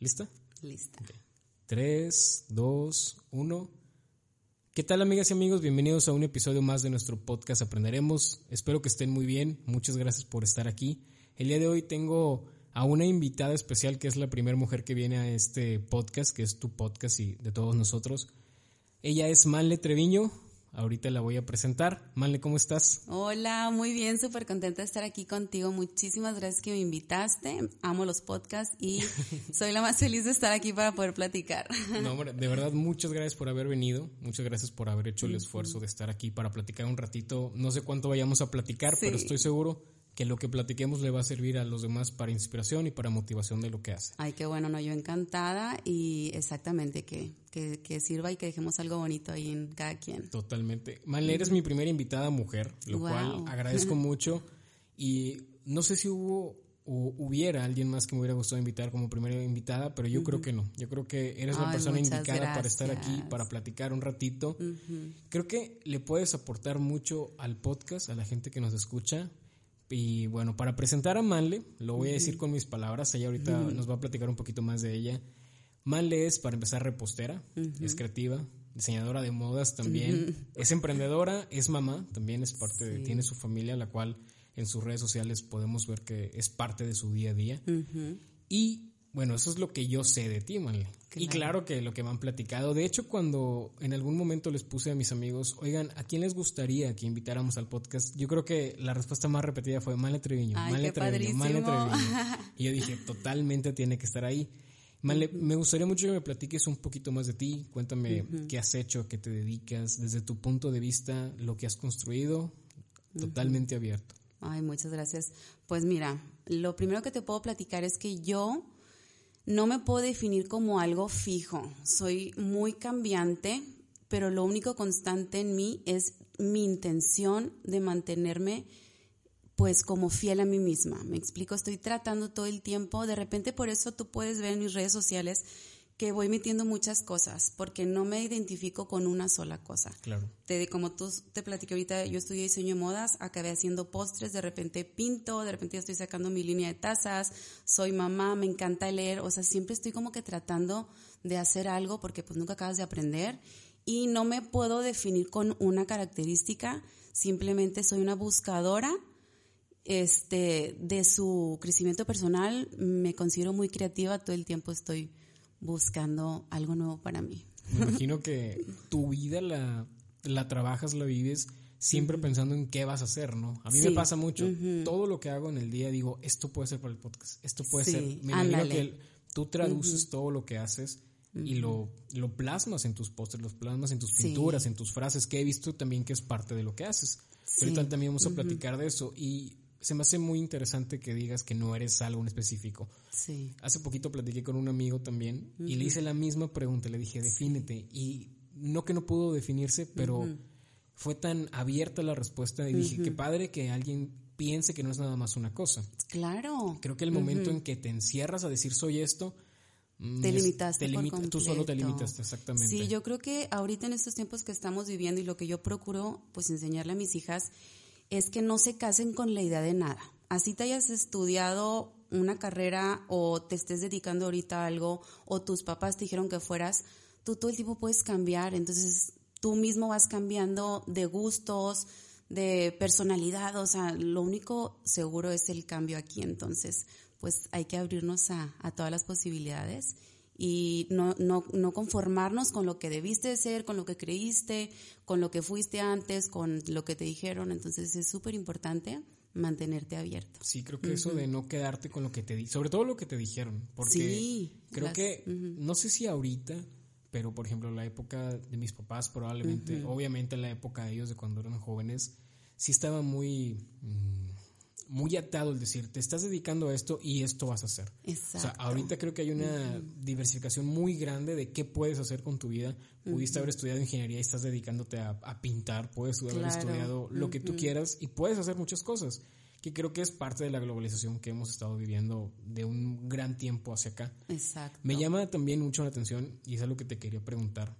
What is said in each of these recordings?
¿Lista? Lista. 3, 2, 1. ¿Qué tal amigas y amigos? Bienvenidos a un episodio más de nuestro podcast Aprenderemos. Espero que estén muy bien. Muchas gracias por estar aquí. El día de hoy tengo a una invitada especial que es la primera mujer que viene a este podcast, que es tu podcast y de todos nosotros. Ella es Manle Treviño. Ahorita la voy a presentar. Manle, ¿cómo estás? Hola, muy bien, súper contenta de estar aquí contigo. Muchísimas gracias que me invitaste. Amo los podcasts y soy la más feliz de estar aquí para poder platicar. No, hombre, de verdad, muchas gracias por haber venido. Muchas gracias por haber hecho el esfuerzo de estar aquí para platicar un ratito. No sé cuánto vayamos a platicar, pero estoy seguro que lo que platiquemos le va a servir a los demás para inspiración y para motivación de lo que hace. Ay, qué bueno, no, yo encantada y exactamente que, que, sirva y que dejemos algo bonito ahí en cada quien. Totalmente. Manle, eres mi primera invitada mujer, lo cual agradezco mucho y no sé si hubo o hubiera alguien más que me hubiera gustado invitar como primera invitada, pero yo creo que no. Yo creo que eres la persona indicada para estar aquí, para platicar un ratito. Creo que le puedes aportar mucho al podcast, a la gente que nos escucha, y bueno, para presentar a Manle, lo voy a decir con mis palabras, ella ahorita nos va a platicar un poquito más de ella. Manle es, para empezar, repostera, es creativa, diseñadora de modas también, es emprendedora, es mamá, también es parte de, tiene su familia, la cual en sus redes sociales podemos ver que es parte de su día a día. Y bueno, eso es lo que yo sé de ti, Manle. Y claro que lo que me han platicado. De hecho, cuando en algún momento les puse a mis amigos, oigan, ¿a quién les gustaría que invitáramos al podcast? Yo creo que la respuesta más repetida fue Manle Treviño, Manle Treviño, Manle Treviño. Y yo dije, totalmente tiene que estar ahí. Manle, me gustaría mucho que me platiques un poquito más de ti. Cuéntame qué has hecho, qué te dedicas, desde tu punto de vista, lo que has construido. Totalmente abierto. Ay, muchas gracias. Pues mira, lo primero que te puedo platicar es que yo no me puedo definir como algo fijo, soy muy cambiante, pero lo único constante en mí es mi intención de mantenerme pues como fiel a mí misma. Me explico, estoy tratando todo el tiempo, de repente por eso tú puedes ver en mis redes sociales que voy metiendo muchas cosas, porque no me identifico con una sola cosa. Claro. Te, como tú te platiqué ahorita, yo estudié diseño de modas, acabé haciendo postres, de repente pinto, de repente ya estoy sacando mi línea de tazas, soy mamá, me encanta leer, o sea, siempre estoy como que tratando de hacer algo porque pues nunca acabas de aprender y no me puedo definir con una característica, simplemente soy una buscadora este, de su crecimiento personal, me considero muy creativa, todo el tiempo estoy buscando algo nuevo para mí. Me imagino que tu vida la, la trabajas, la vives siempre pensando en qué vas a hacer, ¿no? A mí me pasa mucho. Todo lo que hago en el día digo, esto puede ser para el podcast, esto puede ser. Me imagino que tú traduces todo lo que haces y lo, lo plasmas en tus pósters, lo plasmas en tus pinturas, en tus frases, que he visto también que es parte de lo que haces. Ahorita también vamos a platicar de eso. Y se me hace muy interesante que digas que no eres algo en específico. Sí. Hace poquito platiqué con un amigo también y le hice la misma pregunta, le dije, defínete. Y no que no pudo definirse, pero fue tan abierta la respuesta y dije, qué padre que alguien piense que no es nada más una cosa. Claro. Creo que el momento en que te encierras a decir soy esto, mm, te limitaste. Te tú solo te limitaste, exactamente. Sí, yo creo que ahorita en estos tiempos que estamos viviendo y lo que yo procuro pues enseñarle a mis hijas es que no se casen con la idea de nada. Así te hayas estudiado una carrera o te estés dedicando ahorita a algo o tus papás te dijeron que fueras, tú todo el tiempo puedes cambiar, entonces tú mismo vas cambiando de gustos, de personalidad, o sea, lo único seguro es el cambio aquí, entonces pues hay que abrirnos a, a todas las posibilidades y no, no, no conformarnos con lo que debiste de ser, con lo que creíste, con lo que fuiste antes, con lo que te dijeron. Entonces es súper importante mantenerte abierto. Sí, creo que eso de no quedarte con lo que te di, sobre todo lo que te dijeron, porque sí, creo que no sé si ahorita, pero por ejemplo la época de mis papás probablemente, obviamente la época de ellos de cuando eran jóvenes, sí estaba muy mm, muy atado el decir, te estás dedicando a esto y esto vas a hacer. Exacto. O sea, ahorita creo que hay una diversificación muy grande de qué puedes hacer con tu vida. Pudiste haber estudiado ingeniería y estás dedicándote a, pintar, puedes haber estudiado lo que tú quieras y puedes hacer muchas cosas, que creo que es parte de la globalización que hemos estado viviendo de un gran tiempo hacia acá. Exacto. Me llama también mucho la atención y es algo que te quería preguntar.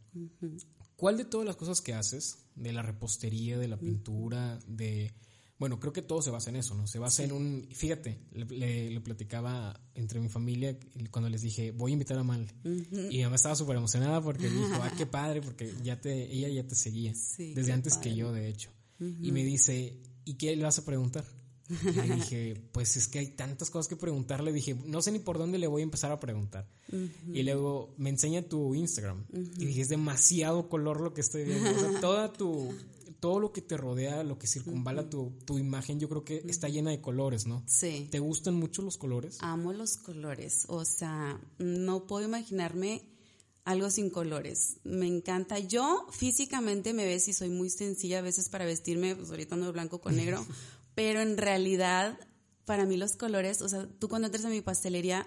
¿Cuál de todas las cosas que haces, de la repostería, de la pintura, de bueno, creo que todo se basa en eso, ¿no? Se basa en un, fíjate, le, platicaba entre mi familia cuando les dije, voy a invitar a Mal. Y mi mamá estaba súper emocionada porque dijo, ah, qué padre, porque ya te, ella ya te seguía, desde antes que yo, de hecho. Y me dice, ¿y qué le vas a preguntar? Y le dije, pues es que hay tantas cosas que preguntarle. Dije, no sé ni por dónde le voy a empezar a preguntar. Y luego me enseña tu Instagram. Y dije, es demasiado color lo que estoy viendo. O sea, toda tu, todo lo que te rodea, lo que circunvala tu, tu, imagen, yo creo que está llena de colores, ¿no? Sí. ¿Te gustan mucho los colores? Amo los colores, o sea, no puedo imaginarme algo sin colores. Me encanta. Yo físicamente me ves y soy muy sencilla a veces para vestirme, pues ahorita ando de blanco con negro, pero en realidad para mí los colores, o sea, tú cuando entres a mi pastelería,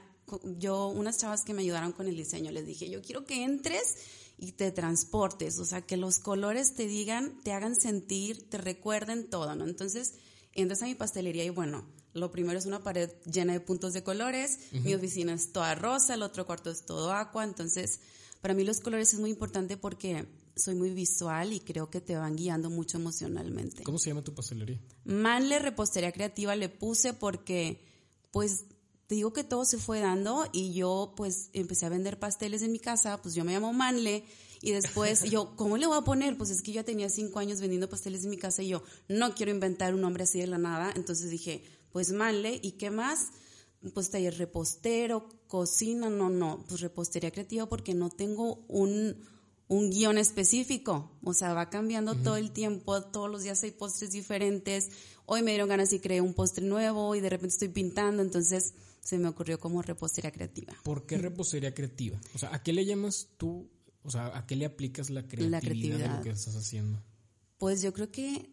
yo, unas chavas que me ayudaron con el diseño, les dije, yo quiero que entres y te transportes, o sea, que los colores te digan, te hagan sentir, te recuerden todo, ¿no? Entonces, entras a mi pastelería y bueno, lo primero es una pared llena de puntos de colores, mi oficina es toda rosa, el otro cuarto es todo agua, entonces, para mí los colores es muy importante porque soy muy visual y creo que te van guiando mucho emocionalmente. ¿Cómo se llama tu pastelería? Manle Repostería Creativa le puse porque, pues, te digo que todo se fue dando y yo pues empecé a vender pasteles en mi casa, pues yo me llamo Manle y después yo, ¿cómo le voy a poner? Pues es que yo ya tenía cinco años vendiendo pasteles en mi casa y yo no quiero inventar un nombre así de la nada, entonces dije, pues Manle y qué más, pues taller repostero, cocina, no, no, pues repostería creativa porque no tengo un, un guion específico, o sea, va cambiando todo el tiempo, todos los días hay postres diferentes, hoy me dieron ganas y creé un postre nuevo y de repente estoy pintando, entonces se me ocurrió como repostería creativa. ¿Por qué repostería creativa? O sea, ¿a qué le llamas tú, o sea, a qué le aplicas la creatividad, de lo que estás haciendo? Pues yo creo que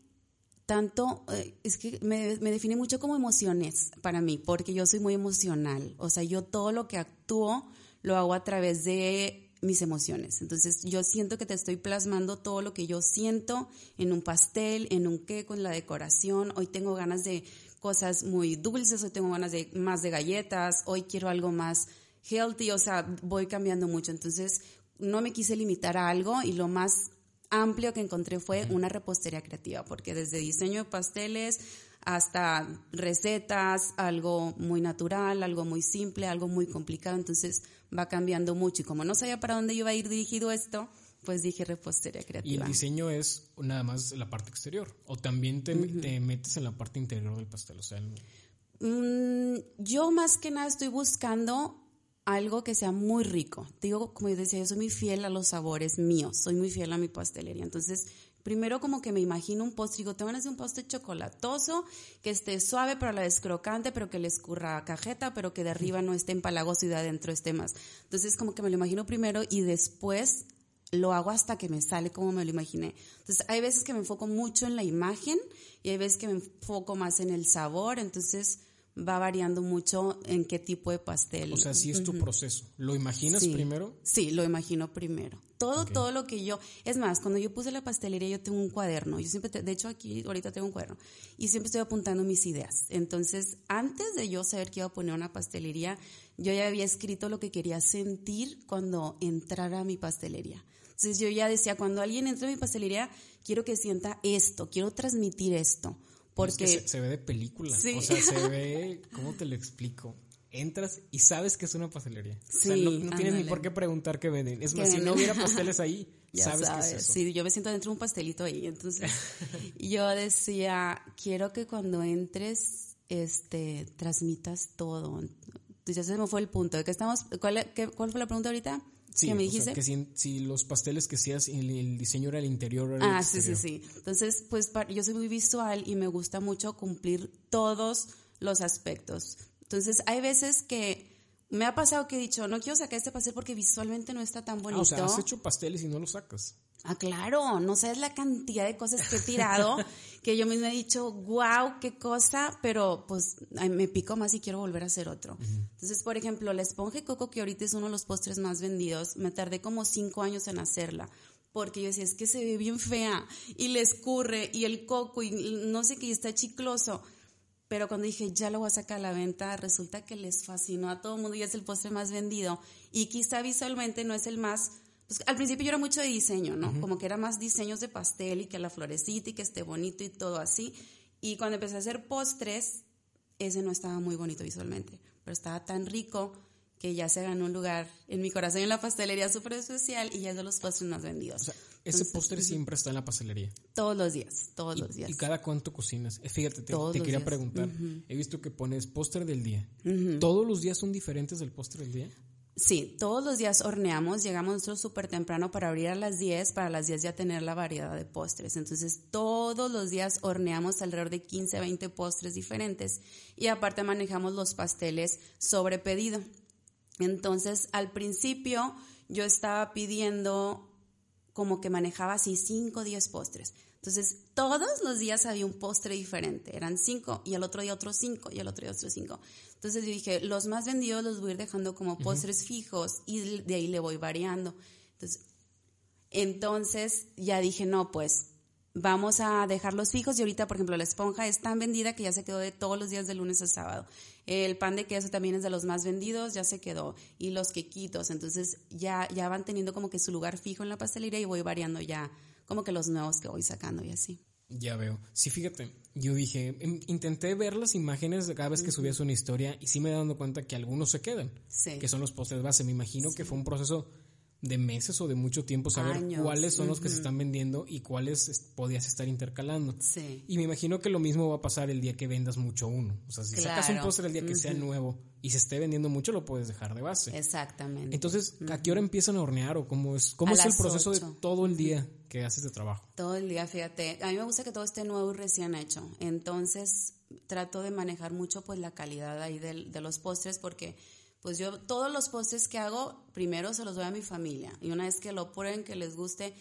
tanto, eh, es que me, me, define mucho como emociones para mí, porque yo soy muy emocional. O sea, yo todo lo que actúo lo hago a través de mis emociones. Entonces, yo siento que te estoy plasmando todo lo que yo siento en un pastel, en un qué, con la decoración. Hoy tengo ganas de cosas muy dulces, hoy tengo ganas de más de galletas, hoy quiero algo más healthy, o sea, voy cambiando mucho. Entonces, no me quise limitar a algo y lo más amplio que encontré fue una repostería creativa, porque desde diseño de pasteles hasta recetas, algo muy natural, algo muy simple, algo muy complicado, entonces va cambiando mucho. Y como no sabía para dónde iba a ir dirigido esto, pues dije repostería creativa. Y el diseño es nada más la parte exterior, o también te, metes en la parte interior del pastel, o sea... Mm, yo más que nada estoy buscando algo que sea muy rico. Digo, como yo decía, yo soy muy fiel a los sabores míos, soy muy fiel a mi pastelería. Entonces, primero como que me imagino un postre, digo, te van a hacer un postre chocolatoso, que esté suave pero a la vez crocante, pero que le escurra cajeta, pero que de arriba no esté empalagoso y de adentro esté más. Entonces, como que me lo imagino primero y después lo hago hasta que me sale como me lo imaginé. Entonces, hay veces que me enfoco mucho en la imagen y hay veces que me enfoco más en el sabor, entonces va variando mucho en qué tipo de pastel. O sea, sí es tu proceso. ¿Lo imaginas primero? Sí, lo imagino primero. Todo, todo lo que yo, es más, cuando yo puse la pastelería yo tengo un cuaderno, yo siempre, de hecho aquí ahorita tengo un cuaderno y siempre estoy apuntando mis ideas. Entonces, antes de yo saber que iba a poner una pastelería, yo ya había escrito lo que quería sentir cuando entrara a mi pastelería. Entonces yo ya decía, cuando alguien entra a mi pastelería, quiero que sienta esto, quiero transmitir esto. Porque se, ve de película. O sea, se ve, ¿cómo te lo explico? Entras y sabes que es una pastelería. o sea, no, tienes ni por qué preguntar qué venden. Es más, si no hubiera pasteles ahí, sabes, que es eso. Sí, yo me siento dentro de un pastelito ahí. Entonces, yo decía, quiero que cuando entres, este, transmitas todo. Entonces, ya se me fue el punto. ¿De qué estamos? ¿Cuál, qué, ¿Cuál fue la pregunta ahorita? Sí, me dijiste? que si, los pasteles que hacías, el, el diseño era el interior. ah, sí, sí, sí. Entonces, pues yo soy muy visual y me gusta mucho cumplir todos los aspectos. Entonces, hay veces que me ha pasado que he dicho, no quiero sacar este pastel porque visualmente no está tan bonito. Ah, o sea, has hecho pasteles y no los sacas. Ah, claro, no sabes la cantidad de cosas que he tirado, que yo misma he dicho, wow, qué cosa, pero pues me pico más y quiero volver a hacer otro. Entonces, por ejemplo, la esponja coco, que ahorita es uno de los postres más vendidos, me tardé como cinco años en hacerla, porque yo decía, es que se ve bien fea, y le escurre, y el coco, y no sé qué, está chicloso. Pero cuando dije, ya lo voy a sacar a la venta, resulta que les fascinó a todo el mundo y es el postre más vendido. Y quizá visualmente no es el más pues, al principio yo era mucho de diseño, ¿no? Como que era más diseños de pastel y que la florecita y que esté bonito y todo así. Y cuando empecé a hacer postres, ese no estaba muy bonito visualmente, pero estaba tan rico que ya se ganó un lugar en mi corazón en la pastelería súper especial y ya es de los postres más vendidos. O sea, ese postre siempre está en la pastelería. Todos los días, todos los días. ¿Y cada cuánto cocinas? Eh, fíjate, te, quería preguntar. He visto que pones postre del día. ¿Todos los días son diferentes del postre del día? Sí, todos los días horneamos, llegamos nosotros súper temprano para abrir a las 10, para las 10 ya tener la variedad de postres. Entonces, todos los días horneamos alrededor de 15, 20 postres diferentes y aparte manejamos los pasteles sobre pedido. Entonces, al principio yo estaba pidiendo como que manejaba así 5 o 10 postres. Entonces, todos los días había un postre diferente. Eran 5 y al otro día otros 5 y al otro día otros 5. Entonces yo dije, los más vendidos los voy a ir dejando como postres fijos y de ahí le voy variando. Entonces, entonces ya dije, no, pues vamos a dejarlos fijos y ahorita, por ejemplo, la esponja es tan vendida que ya se quedó de todos los días de lunes a sábado. El pan de queso también es de los más vendidos, ya se quedó. Y los quequitos, entonces ya, ya van teniendo como que su lugar fijo en la pastelería y voy variando ya como que los nuevos que voy sacando y así. Ya veo. Sí, fíjate, yo dije, em, intenté ver las imágenes de cada vez que subías una historia y sí me he dado cuenta que algunos se quedan, sí. que son los postres base. Me imagino que fue un proceso de meses o de mucho tiempo saber cuáles son los que se están vendiendo y cuáles podías estar intercalando. Sí. Y me imagino que lo mismo va a pasar el día que vendas mucho uno. O sea, si sacas un postre el día que sea nuevo y se esté vendiendo mucho, lo puedes dejar de base. Exactamente. Entonces, ¿a qué hora empiezan a hornear o cómo es, cómo es el proceso de todo el día que haces de trabajo? Todo el día, fíjate. A mí me gusta que todo esté nuevo y recién hecho. Entonces, trato de manejar mucho pues la calidad ahí de, de los postres porque pues yo todos los postres que hago, primero se los doy a mi familia. Y una vez que lo prueben, que les guste,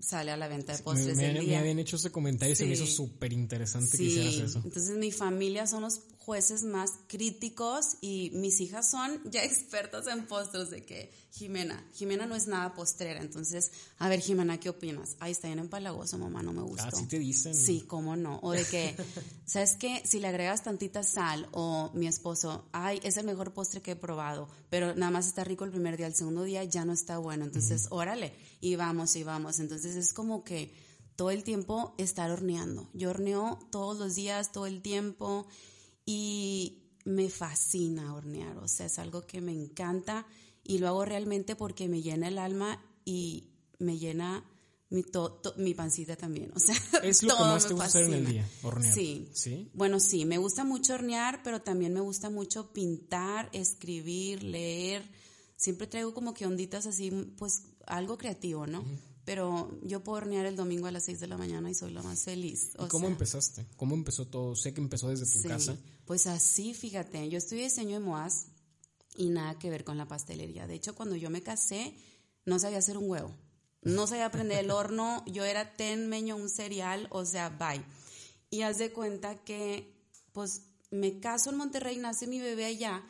sale a la venta de postres. Me, me, me habían hecho ese comentario y se me hizo súper interesante que hicieras eso. Entonces mi familia son los jueces más críticos y mis hijas son ya expertas en postres de que Jimena, Jimena no es nada postrera, entonces, a ver Jimena, ¿qué opinas? Ahí está bien empalagoso, mamá, no me gusta. Así te dicen. Sí, cómo no. O de que, ¿sabes qué? Si le agregas tantita sal o mi esposo, ay, es el mejor postre que he probado, pero nada más está rico el primer día, el segundo día ya no está bueno, entonces, órale, y vamos, y vamos. Entonces es como que todo el tiempo estar horneando. Yo horneo todos los días, todo el tiempo y me fascina hornear, o sea, es algo que me encanta y lo hago realmente porque me llena el alma y me llena mi, mi pancita también, o sea, es lo que más te gusta hacer en el día, hornear. Sí. sí. Bueno, sí, me gusta mucho hornear, pero también me gusta mucho pintar, escribir, leer. Siempre traigo como que onditas así, pues algo creativo, ¿no? pero yo puedo hornear el domingo a las 6 de la mañana y soy la más feliz. ¿Y cómo empezaste? ¿Cómo empezó todo? Sé que empezó desde tu casa. Pues así, fíjate, yo estudié diseño de Moaz y nada que ver con la pastelería. De hecho, cuando yo me casé, no sabía hacer un huevo. No sabía aprender el horno, yo era ten meño un cereal, o sea, bye. Y haz de cuenta que, pues, me caso en Monterrey, nace mi bebé allá.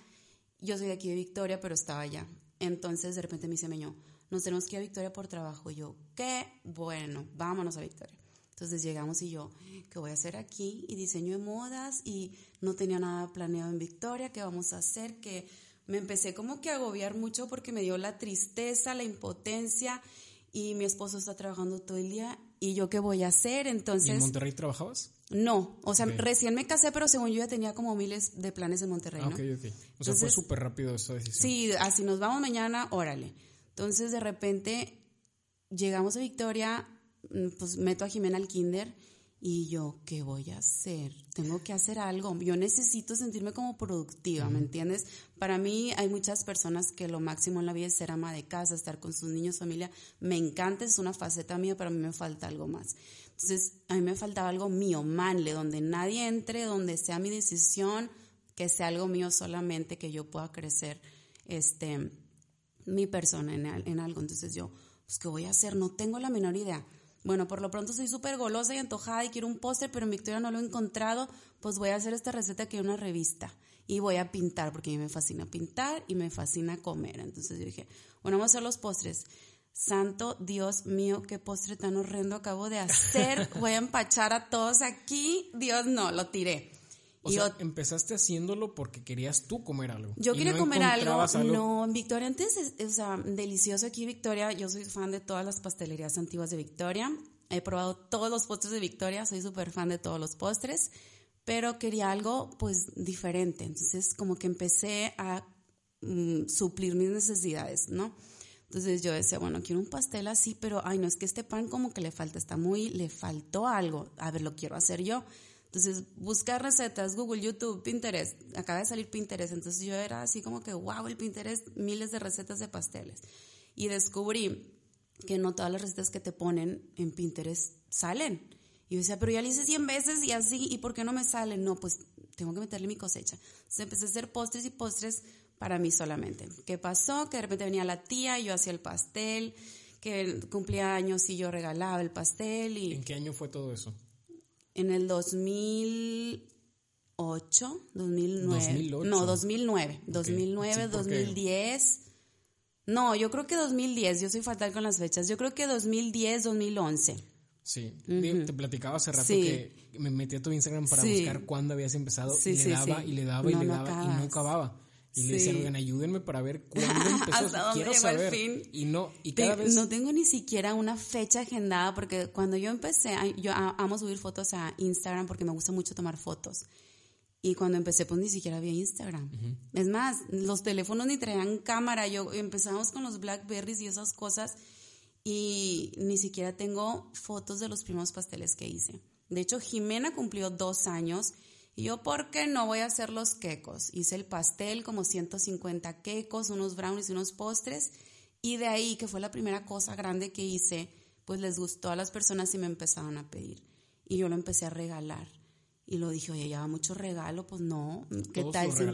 Yo soy de aquí de Victoria, pero estaba allá. Entonces, de repente me dice Meño, nos tenemos que ir a Victoria por trabajo. Yo, qué bueno, vámonos a Victoria. Entonces llegamos y yo, ¿qué voy a hacer aquí? Y diseño de modas y no tenía nada planeado en Victoria, ¿qué vamos a hacer? Que me empecé como que a agobiar mucho porque me dio la tristeza, la impotencia y mi esposo está trabajando todo el día y yo qué voy a hacer entonces ¿Y en Monterrey trabajabas no o sea recién me casé pero según yo ya tenía como miles de planes en Monterrey ah, ¿no? ok, ok. o sea fue súper rápido esa decisión sí así nos vamos mañana órale entonces de repente llegamos a Victoria, pues meto a Jimena al kinder y yo, ¿qué voy a hacer? Tengo que hacer algo. Yo necesito sentirme como productiva, ¿me entiendes? Para mí hay muchas personas que lo máximo en la vida es ser ama de casa, estar con sus niños, familia. Me encanta, es una faceta mía, pero a mí me falta algo más. Entonces, a mí me faltaba algo mío, manle, donde nadie entre, donde sea mi decisión, que sea algo mío solamente, que yo pueda crecer, este, mi persona en, algo. Entonces yo, pues, ¿qué voy a hacer? No tengo la menor idea. Bueno, por lo pronto soy súper golosa y antojada y quiero un póster, pero en Victoria no lo he encontrado. Pues voy a hacer esta receta que hay una revista y voy a pintar, porque a mí me fascina pintar y me fascina comer. Entonces yo dije, bueno, vamos a hacer los postres. Santo Dios mío, qué postre tan horrendo acabo de hacer. Voy a empachar a todos aquí. Dios no, lo tiré. O sea, empezaste haciéndolo porque querías tú comer algo. Yo quería comer algo. No, en Victoria antes, o sea, delicioso aquí Victoria. Yo soy fan de todas las pastelerías antiguas de Victoria. he probado todos los postres de Victoria, soy súper fan de todos los postres, pero quería algo pues diferente. Entonces como que empecé a mm, suplir mis necesidades, ¿no? Entonces yo decía, bueno, quiero un pastel así, pero ay, no es que este pan como que le falta, está muy, le faltó algo. A ver, lo quiero hacer yo. Entonces, buscar recetas, Google, YouTube, Pinterest. Acaba de salir Pinterest. Entonces yo era así como que, wow, el Pinterest, miles de recetas de pasteles. Y descubrí que no todas las recetas que te ponen en Pinterest salen. Y yo decía, pero ya lo hice 100 veces y así, ¿y por qué no me salen? No, pues tengo que meterle mi cosecha. Entonces empecé a hacer postres y postres para mí solamente. ¿Qué pasó? Que de repente venía la tía y yo hacía el pastel, que cumplía años y yo regalaba el pastel. Y ¿En qué año fue todo eso? En el 2008, 2009. No, 2009. 2009, 2010. No, yo creo que 2010. Yo soy fatal con las fechas. Yo creo que 2010, 2011. Sí, te platicaba hace rato que me metí a tu Instagram para buscar cuándo habías empezado y, le daba, y le daba y le daba y no acababa. Y le decían, oigan, ayúdenme para ver cuándo empezó. Quiero saber. Fin? Y no, y cada vez... No tengo ni siquiera una fecha agendada porque cuando yo empecé, yo amo subir fotos a Instagram porque me gusta mucho tomar fotos. Y cuando empecé, pues ni siquiera había Instagram. Es más, los teléfonos ni traían cámara. Yo empezamos con los Blackberries y esas cosas y ni siquiera tengo fotos de los primeros pasteles que hice. De hecho, Jimena cumplió dos años y yo, ¿por qué no voy a hacer los quecos? Hice el pastel, como 150 quecos, unos brownies y unos postres. Y de ahí, que fue la primera cosa grande que hice, pues les gustó a las personas y me empezaron a pedir. Y yo lo empecé a regalar. Y lo dije, oye, ya va mucho regalo, pues no, ¿qué tal si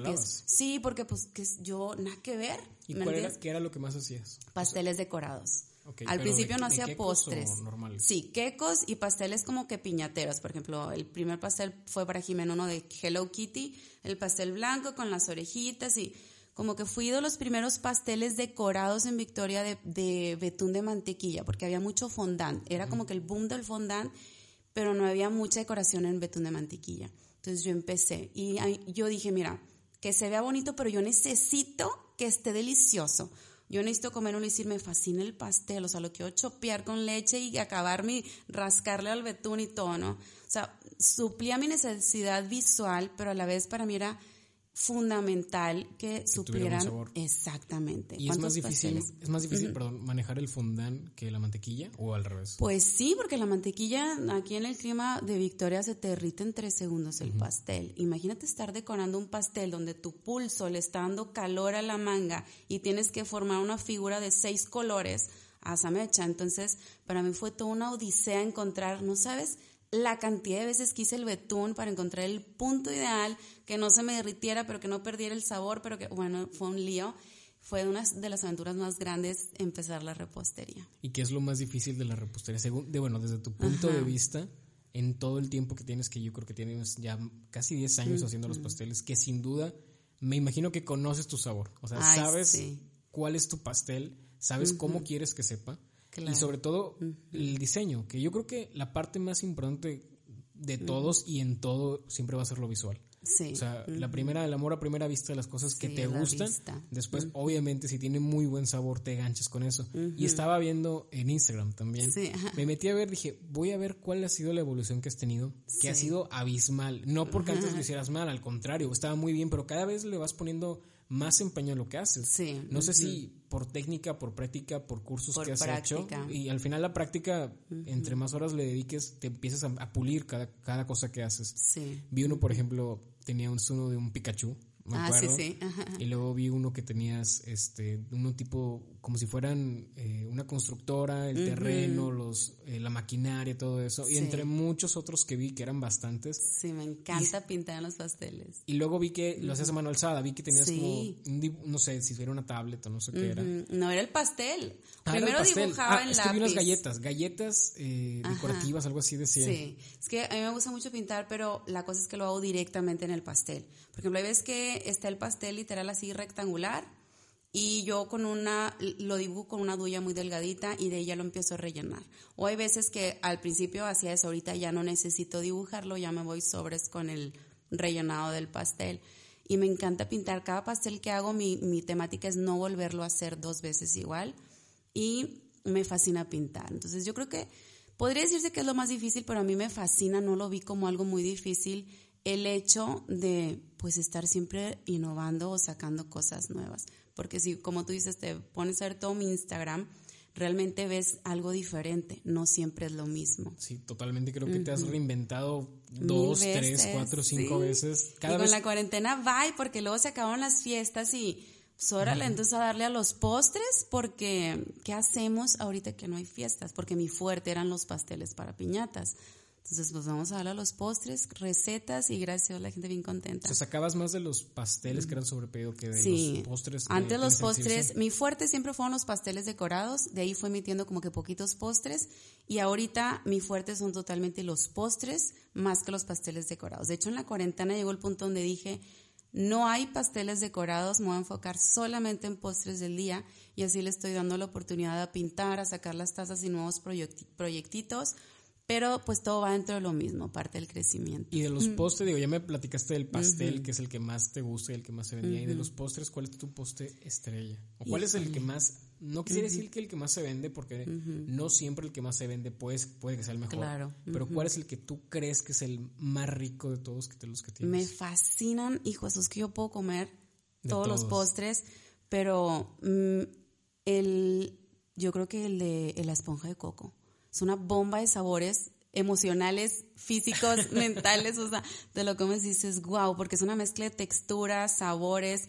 Sí, porque pues que yo nada que ver. ¿Y cuál era, qué era lo que más hacías? Pasteles decorados. Al principio no hacía postres. Sí, quecos y pasteles como que piñateros. Por ejemplo, el primer pastel fue para Jimena uno de Hello Kitty, el pastel blanco con las orejitas y como que fui de los primeros pasteles decorados en Victoria de, betún de mantequilla, porque había mucho fondant. Era como que el boom del fondant, pero no había mucha decoración en betún de mantequilla. Entonces yo empecé y yo dije, mira, que se vea bonito, pero yo necesito que esté delicioso. Yo necesito comer uno y decir, me fascina el pastel, o sea, lo quiero chopear con leche y acabarme, rascarle al betún y todo, ¿no? O sea, suplía mi necesidad visual, pero a la vez para mí era fundamental que, suplieran exactamente. ¿Y es más difícil, es más difícil, perdón, manejar el fondant que la mantequilla o al revés? Pues sí, porque la mantequilla aquí en el clima de Victoria se te derrite en tres segundos el pastel. Imagínate estar decorando un pastel donde tu pulso le está dando calor a la manga y tienes que formar una figura de seis colores a esa mecha. Entonces, para mí fue toda una odisea encontrar, ¿no sabes? la cantidad de veces que hice el betún para encontrar el punto ideal, que no se me derritiera, pero que no perdiera el sabor, pero que, bueno, fue un lío. Fue una de las aventuras más grandes empezar la repostería. ¿Y qué es lo más difícil de la repostería? Según, de, bueno, desde tu punto de vista, en todo el tiempo que tienes, que yo creo que tienes ya casi 10 años haciendo los pasteles, que sin duda, me imagino que conoces tu sabor. O sea, sabes cuál es tu pastel, sabes cómo quieres que sepa y sobre todo el diseño, que yo creo que la parte más importante de todos y en todo siempre va a ser lo visual. O sea, la primera, el amor a primera vista de las cosas que te gustan. Después, obviamente, si tiene muy buen sabor, te ganchas con eso. Y estaba viendo en Instagram también. Me metí a ver, dije, voy a ver cuál ha sido la evolución que has tenido, que ha sido abismal. No porque antes lo hicieras mal, al contrario, estaba muy bien, pero cada vez le vas poniendo más empeño en lo que haces. Sí. No sé si por técnica, por práctica, por cursos que has hecho. Y al final la práctica, entre más horas le dediques, te empiezas a, pulir cada, cada, cosa que haces. Sí. Vi uno, por ejemplo, tenía un uno de un Pikachu ah, sí, sí. Y luego vi uno que tenías, este, uno tipo, como si fueran eh, una constructora, el terreno, los, eh, la maquinaria, todo eso. Y entre muchos otros que vi, que eran bastantes. Sí, me encanta pintar en los pasteles. Y luego vi que lo hacías a mano alzada, vi que tenías como, no sé, si era una tablet o no sé qué era. No, era el pastel. Ah, Primero dibujaba ah, en es que vi unas galletas, galletas eh, decorativas, algo así decía. Sí, es que a mí me gusta mucho pintar, pero la cosa es que lo hago directamente en el pastel. Por ejemplo, hay veces que está el pastel literal así rectangular y yo con una, lo dibujo con una duya muy delgadita y de ella lo empiezo a rellenar. O hay veces que al principio hacía eso, ahorita ya no necesito dibujarlo, ya me voy sobres con el rellenado del pastel. Y me encanta pintar. Cada pastel que hago, mi, mi temática es no volverlo a hacer dos veces igual. Y me fascina pintar. Entonces yo creo que podría decirse que es lo más difícil, pero a mí me fascina, no lo vi como algo muy difícil el hecho de pues estar siempre innovando o sacando cosas nuevas. Porque si, como tú dices, te pones a ver todo mi Instagram, realmente ves algo diferente, no siempre es lo mismo. Sí, totalmente. Creo que te has reinventado dos, tres, cuatro, cinco veces. Cada y con la cuarentena, bye, porque luego se acabaron las fiestas y pues órale, entonces a darle a los postres, porque ¿qué hacemos ahorita que no hay fiestas? Porque mi fuerte eran los pasteles para piñatas. Entonces, pues vamos a darle a los postres, recetas y gracias a la gente bien contenta. O sea, sacabas más de los pasteles que eran sobrepedido que de los postres. Antes los postres, mi fuerte siempre fueron los pasteles decorados, de ahí fue metiendo como que poquitos postres y ahorita mi fuerte son totalmente los postres más que los pasteles decorados. De hecho, en la cuarentena llegó el punto donde dije, no hay pasteles decorados, me voy a enfocar solamente en postres del día y así le estoy dando la oportunidad a pintar, a sacar las tazas y nuevos proyectitos pero pues todo va dentro de lo mismo, parte del crecimiento. Y de los postres, digo, ya me platicaste del pastel, que es el que más te gusta y el que más se vendía. Y de los postres, ¿cuál es tu postre estrella? ¿O cuál es el que más, no quisiera decir que el que más se vende, porque no siempre el que más se vende puede, puede que sea el mejor. Claro. Pero ¿cuál es el que tú crees que es el más rico de todos que los que tienes? Me fascinan, hijo, es que yo puedo comer todos, los postres, pero mm, el, yo creo que el de la esponja de coco es una bomba de sabores emocionales, físicos, mentales, o sea, de lo que me dices, wow, porque es una mezcla de texturas, sabores,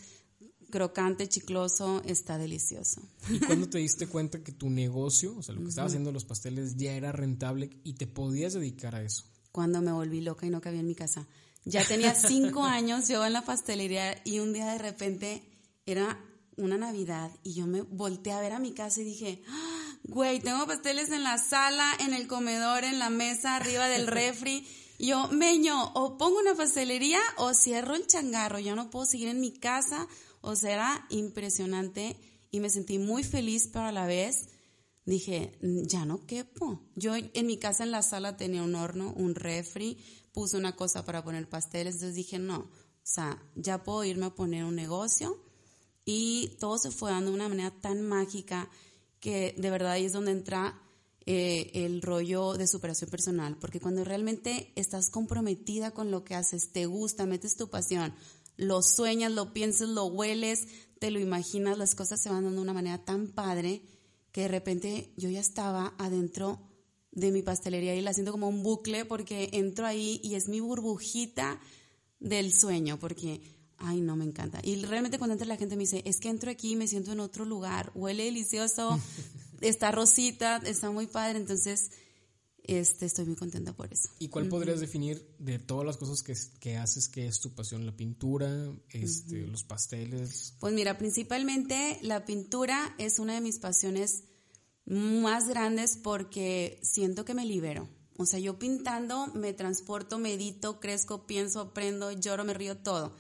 crocante, chicloso, está delicioso. ¿Y cuándo te diste cuenta que tu negocio, o sea, lo que estaba haciendo los pasteles, ya era rentable y te podías dedicar a eso? Cuando me volví loca y no cabía en mi casa. Ya tenía cinco años yo en la pastelería y un día de repente era una Navidad y yo me volteé a ver a mi casa y dije, ¡Ah! Güey, tengo pasteles en la sala, en el comedor, en la mesa, arriba del refri. Yo, meño, o pongo una pastelería o cierro el changarro. Yo no puedo seguir en mi casa. O sea, era impresionante y me sentí muy feliz, pero a la vez dije, ya no quepo. Yo en mi casa en la sala tenía un horno, un refri, puse una cosa para poner pasteles, entonces dije, no, o sea, ya puedo irme a poner un negocio y todo se fue dando de una manera tan mágica que de verdad ahí es donde entra eh, el rollo de superación personal, porque cuando realmente estás comprometida con lo que haces, te gusta, metes tu pasión, lo sueñas, lo piensas, lo hueles, te lo imaginas, las cosas se van dando de una manera tan padre que de repente yo ya estaba adentro de mi pastelería y la siento como un bucle porque entro ahí y es mi burbujita del sueño, porque Ay, no, me encanta. Y realmente cuando entra la gente me dice, es que entro aquí y me siento en otro lugar, huele delicioso, está rosita, está muy padre, entonces este, estoy muy contenta por eso. ¿Y cuál podrías definir de todas las cosas que, que haces, que es tu pasión? ¿La pintura, este, los pasteles? Pues mira, principalmente la pintura es una de mis pasiones más grandes porque siento que me libero. O sea, yo pintando me transporto, medito, crezco, pienso, aprendo, lloro, me río, todo.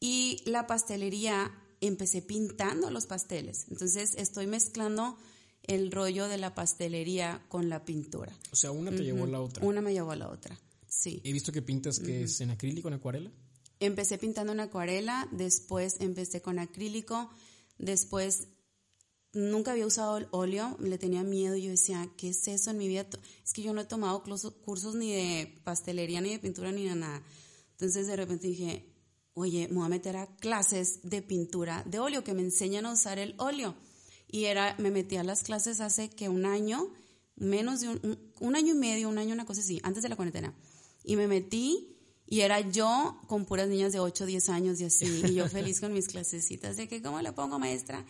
Y la pastelería, empecé pintando los pasteles. Entonces estoy mezclando el rollo de la pastelería con la pintura. O sea, una te llevó a la otra. Una me llevó a la otra, sí. He visto que pintas que es en acrílico, en acuarela. Empecé pintando en acuarela, después empecé con acrílico, después nunca había usado el óleo, le tenía miedo y yo decía, ¿qué es eso en mi vida? Es que yo no he tomado cursos ni de pastelería, ni de pintura, ni de nada. Entonces de repente dije, oye, me voy a meter a clases de pintura de óleo, que me enseñan a usar el óleo. Y era, me metí a las clases hace que un año, menos de un, año y medio, un año, una cosa así, antes de la cuarentena. Y me metí y era yo con puras niñas de 8, 10 años y así. Y yo feliz con mis clasecitas de que, ¿cómo le pongo maestra?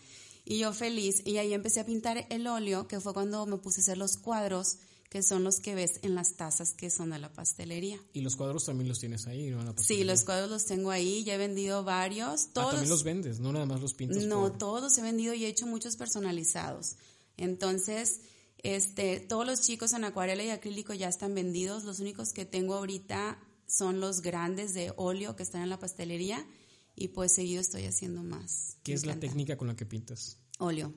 Y yo feliz. Y ahí empecé a pintar el óleo, que fue cuando me puse a hacer los cuadros que son los que ves en las tazas que son de la pastelería. Y los cuadros también los tienes ahí, ¿no? sí, los cuadros los tengo ahí, ya he vendido varios. Ah, todos, también los vendes, no nada más los pintas. No, todos los he vendido y he hecho muchos personalizados. Entonces, este, todos los chicos en acuarela y acrílico ya están vendidos. Los únicos que tengo ahorita son los grandes de óleo que están en la pastelería y pues seguido estoy haciendo más. ¿Qué es la técnica con la que pintas? Óleo.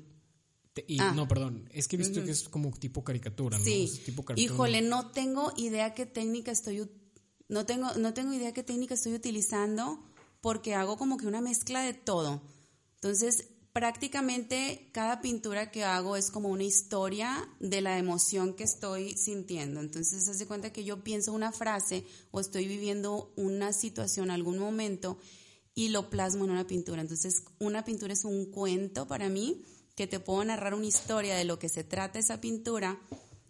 Y, ah. No, perdón, es que he visto que es como tipo caricatura, ¿no? Sí. Híjole, no tengo idea qué técnica estoy no tengo no tengo idea qué técnica estoy utilizando porque hago como que una mezcla de todo. Entonces, prácticamente cada pintura que hago es como una historia de la emoción que estoy sintiendo. Entonces, se hace cuenta que yo pienso una frase o estoy viviendo una situación, algún momento, y lo plasmo en una pintura. Entonces, una pintura es un cuento para mí que te puedo narrar una historia de lo que se trata esa pintura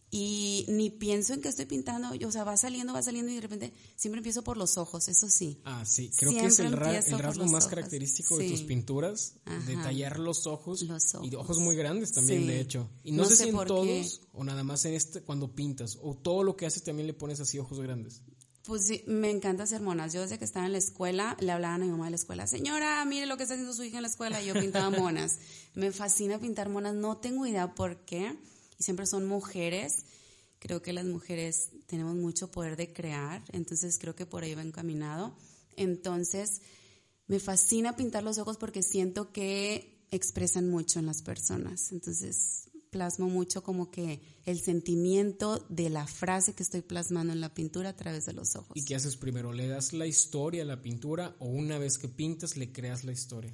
y ni pienso en que estoy pintando, o sea, va saliendo, va saliendo y de repente siempre empiezo por los ojos, eso sí. Ah, sí, creo que es el, rasgo más característico de tus pinturas, detallar los ojos, los ojos, y ojos. muy grandes también, de hecho. Y no, sé, si en todos o nada más en este cuando pintas o todo lo que haces también le pones así ojos grandes. Pues sí, me encanta hacer monas. Yo desde que estaba en la escuela le hablaban a mi mamá de la escuela, señora, mire lo que está haciendo su hija en la escuela. Y yo pintaba monas. me fascina pintar monas, no tengo idea por qué y siempre son mujeres. Creo que las mujeres tenemos mucho poder de crear, entonces creo que por ahí va encaminado. Entonces, me fascina pintar los ojos porque siento que expresan mucho en las personas. Entonces, plasmo mucho como que el sentimiento de la frase que estoy plasmando en la pintura a través de los ojos. ¿Y qué haces primero? ¿Le das la historia a la pintura o una vez que pintas le creas la historia?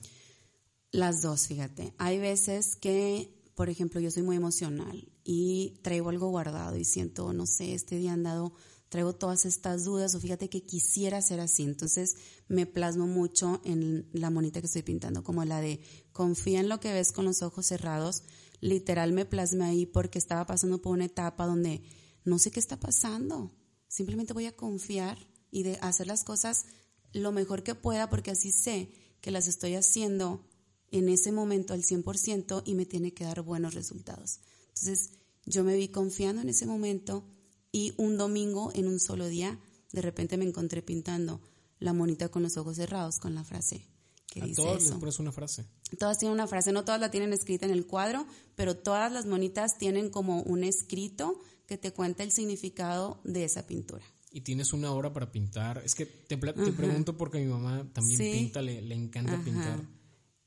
Las dos, fíjate. Hay veces que por ejemplo, yo soy muy emocional y traigo algo guardado y siento, no sé, este día andado, traigo todas estas dudas o fíjate que quisiera ser así. Entonces me plasmo mucho en la monita que estoy pintando, como la de confía en lo que ves con los ojos cerrados. Literal me plasmé ahí porque estaba pasando por una etapa donde no sé qué está pasando. Simplemente voy a confiar y de hacer las cosas lo mejor que pueda porque así sé que las estoy haciendo en ese momento al 100% y me tiene que dar buenos resultados. Entonces, yo me vi confiando en ese momento y un domingo, en un solo día, de repente me encontré pintando la monita con los ojos cerrados con la frase. Que A dice todas les pones una frase. Todas tienen una frase, no todas la tienen escrita en el cuadro, pero todas las monitas tienen como un escrito que te cuenta el significado de esa pintura. Y tienes una hora para pintar. Es que te, pregunto porque mi mamá también pinta, le, encanta pintar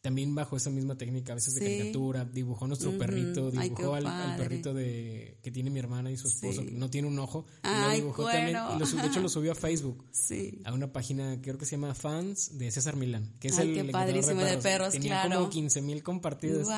también bajo esa misma técnica, a veces de caricatura, dibujó nuestro perrito, dibujó al, perrito de que tiene mi hermana y su esposo, que no tiene un ojo, lo dibujó también, y lo, de hecho lo subió a Facebook, a una página, creo que se llama Fans de César Milán, que es el qué padrísimo de perros, Tenía como 15 mil compartidas.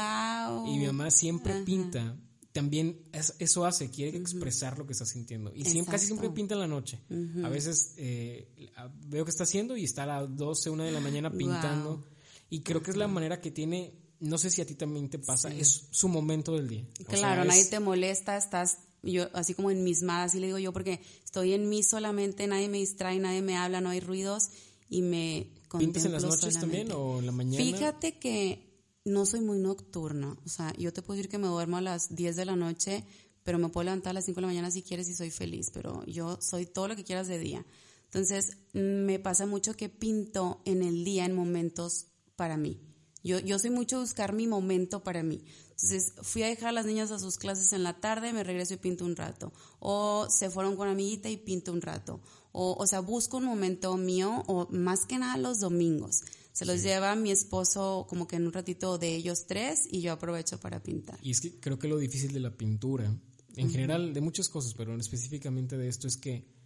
Y mi mamá siempre pinta también eso hace, quiere expresar lo que está sintiendo. Y siempre, casi siempre pinta en la noche. A veces eh, veo que está haciendo y está a las 12, 1 de la mañana pintando. Y creo que es la manera que tiene, no sé si a ti también te pasa, es su momento del día. claro, nadie te molesta, estás yo así como en enmismada, así le digo yo, porque estoy en mí solamente, nadie me distrae, nadie me habla, no hay ruidos y me ¿Pintas en las noches también o en la mañana? Fíjate que no soy muy nocturna, o sea, yo te puedo decir que me duermo a las 10 de la noche, pero me puedo levantar a las 5 de la mañana si quieres y soy feliz, pero yo soy todo lo que quieras de día. Entonces, me pasa mucho que pinto en el día en momentos para mí. Yo, yo soy mucho buscar mi momento para mí. Entonces fui a dejar a las niñas a sus clases en la tarde, me regreso y pinto un rato. O se fueron con amiguita y pinto un rato. O, o sea, busco un momento mío, o más que nada los domingos. Se los lleva mi esposo como que en un ratito de ellos tres y yo aprovecho para pintar. Y es que creo que lo difícil de la pintura, en general de muchas cosas, pero específicamente de esto es que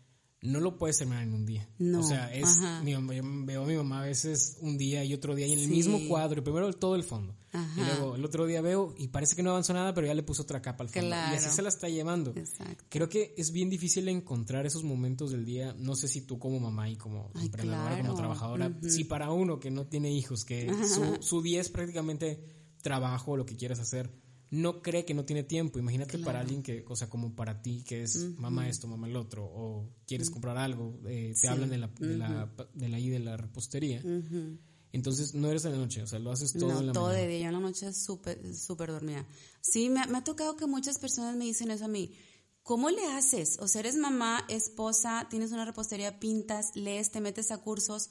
no lo puedes terminar en un día. No. O sea, es, mi veo a mi mamá a veces un día y otro día y en el mismo cuadro, y primero todo el fondo. Y luego el otro día veo y parece que no avanzó nada, pero ya le puso otra capa al fondo. Y así se la está llevando. Exacto. Creo que es bien difícil encontrar esos momentos del día. No sé si tú como mamá y como emprendedora, como trabajadora, si para uno que no tiene hijos, que su, su día es prácticamente trabajo, lo que quieras hacer no cree que no tiene tiempo. Imagínate para alguien que, o sea, como para ti, que es mamá esto, mamá el otro, o quieres comprar algo, eh, te hablan de la, de, la, de la I de la repostería. Entonces no eres en la noche, o sea, lo haces todo en la todo de día, en la noche es súper, súper dormida. Sí, me, me ha tocado que muchas personas me dicen eso a mí. ¿Cómo le haces? O sea, eres mamá, esposa, tienes una repostería, pintas, lees, te metes a cursos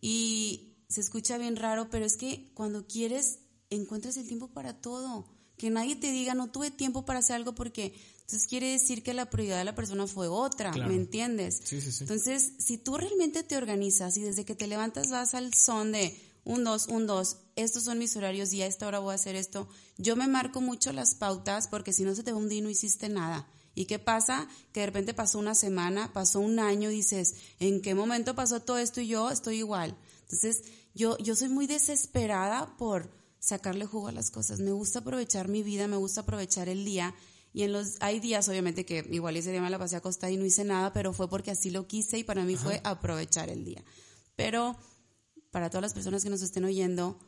y se escucha bien raro, pero es que cuando quieres encuentras el tiempo para todo que nadie te diga no tuve tiempo para hacer algo porque entonces quiere decir que la prioridad de la persona fue otra, ¿me entiendes? Sí, sí, sí. Entonces, si tú realmente te organizas y desde que te levantas vas al son de un dos, un dos, estos son mis horarios y a esta hora voy a hacer esto, yo me marco mucho las pautas porque si no se te va un día y no hiciste nada. ¿Y qué pasa? Que de repente pasó una semana, pasó un año, dices, ¿en qué momento pasó todo esto y yo estoy igual? Entonces, yo, yo soy muy desesperada por sacarle jugo a las cosas, me gusta aprovechar mi vida, me gusta aprovechar el día. Y en los, hay días, obviamente, que igual ese día me la pasé acostada y no hice nada, pero fue porque así lo quise y para mí fue aprovechar el día. Pero para todas las personas que nos estén oyendo,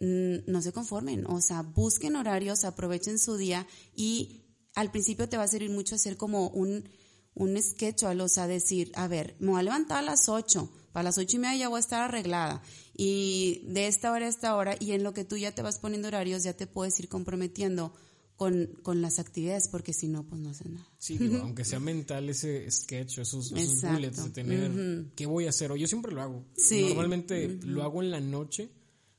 no se conformen, o sea, busquen horarios, aprovechen su día y al principio te va a servir mucho hacer como un, un sketch, o sea, decir, a ver, me voy a levantar a las 8, para las ocho y media ya voy a estar arreglada y de esta hora a esta hora y en lo que tú ya te vas poniendo horarios ya te puedes ir comprometiendo con, con las actividades, porque si no, pues no haces nada. Sí, aunque sea mental ese sketch, esos, esos bullets de tener, ¿qué voy a hacer? O yo siempre lo hago. Normalmente lo hago en la noche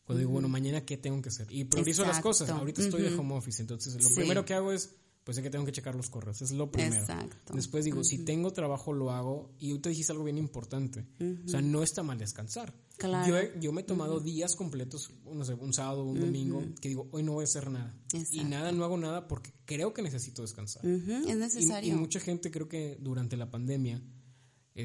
cuando digo, bueno, mañana qué tengo que hacer. Y priorizo las cosas. Ahorita estoy de home office, entonces lo primero que hago es, pues sé que tengo que checar los correos, es lo primero. Exacto. Después digo, si tengo trabajo lo hago. Y tú dijiste algo bien importante. O sea, no está mal descansar. Claro. Yo, yo me he tomado días completos, no sé, un sábado, un domingo, que digo, hoy no voy a hacer nada. Y nada, no hago nada porque creo que necesito descansar. Es necesario. y mucha gente creo que durante la pandemia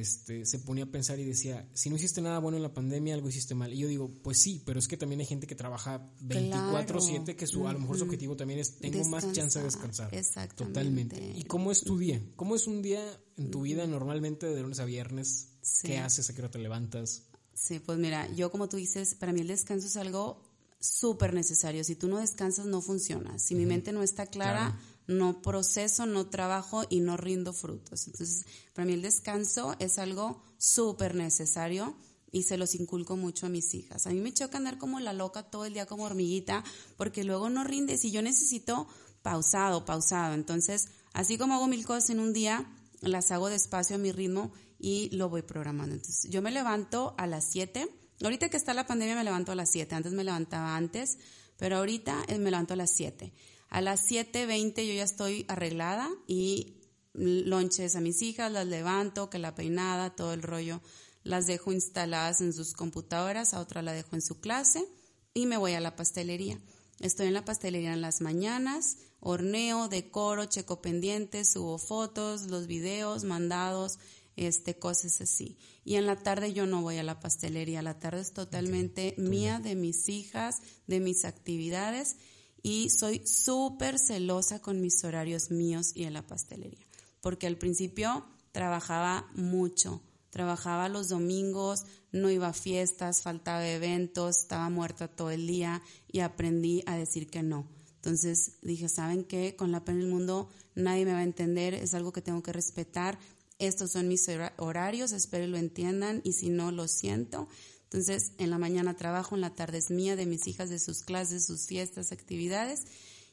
este, se ponía a pensar y decía, si no hiciste nada bueno en la pandemia, algo hiciste mal. Y yo digo, pues sí, pero es que también hay gente que trabaja 24/7, que su, a lo mejor su objetivo también es, tengo más chance de descansar. Exactamente. Totalmente. ¿Y cómo es tu día? ¿Cómo es un día en tu vida normalmente de lunes a viernes? ¿Qué haces? ¿A qué hora te levantas? Sí, pues mira, yo como tú dices, para mí el descanso es algo súper necesario. Si tú no descansas, no funciona. Si mi mente no está clara no proceso, no trabajo y no rindo frutos. Entonces, para mí el descanso es algo súper necesario y se los inculco mucho a mis hijas. A mí me choca andar como la loca todo el día como hormiguita porque luego no rindes y yo necesito pausado, pausado. Entonces, así como hago mil cosas en un día, las hago despacio a mi ritmo y lo voy programando. Entonces, yo me levanto a las 7. Ahorita que está la pandemia me levanto a las 7. Antes me levantaba antes, pero ahorita eh, me levanto a las 7. A las 7.20 yo ya estoy arreglada y lonches a mis hijas, las levanto, que la peinada, todo el rollo, las dejo instaladas en sus computadoras, a otra la dejo en su clase y me voy a la pastelería. Estoy en la pastelería en las mañanas, horneo, decoro, checo pendientes, subo fotos, los videos, mandados, este, cosas así. Y en la tarde yo no voy a la pastelería, la tarde es totalmente mía, de mis hijas, de mis actividades y soy súper celosa con mis horarios míos y en la pastelería, porque al principio trabajaba mucho, trabajaba los domingos, no iba a fiestas, faltaba eventos, estaba muerta todo el día y aprendí a decir que no. Entonces dije, ¿saben qué? Con la pena del mundo nadie me va a entender, es algo que tengo que respetar. Estos son mis horarios, espero lo entiendan y si no, lo siento. Entonces, en la mañana trabajo, en la tarde es mía, de mis hijas, de sus clases, sus fiestas, actividades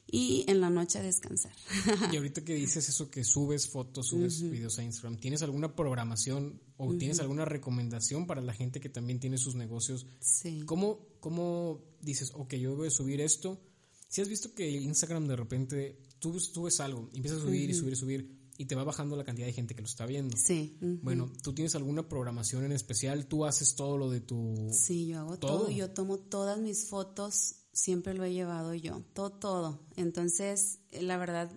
y en la noche descansar. Y ahorita que dices eso que subes fotos, subes videos a Instagram, ¿tienes alguna programación o tienes alguna recomendación para la gente que también tiene sus negocios? Sí. ¿Cómo, cómo dices, ok, yo voy a subir esto? Si has visto que Instagram de repente tú subes algo, empiezas a subir y subir y subir, y te va bajando la cantidad de gente que lo está viendo. Sí. Bueno, ¿tú tienes alguna programación en especial? ¿Tú haces todo lo de tu... Sí, yo hago todo. Yo tomo todas mis fotos, siempre lo he llevado yo, todo, todo. Entonces, la verdad,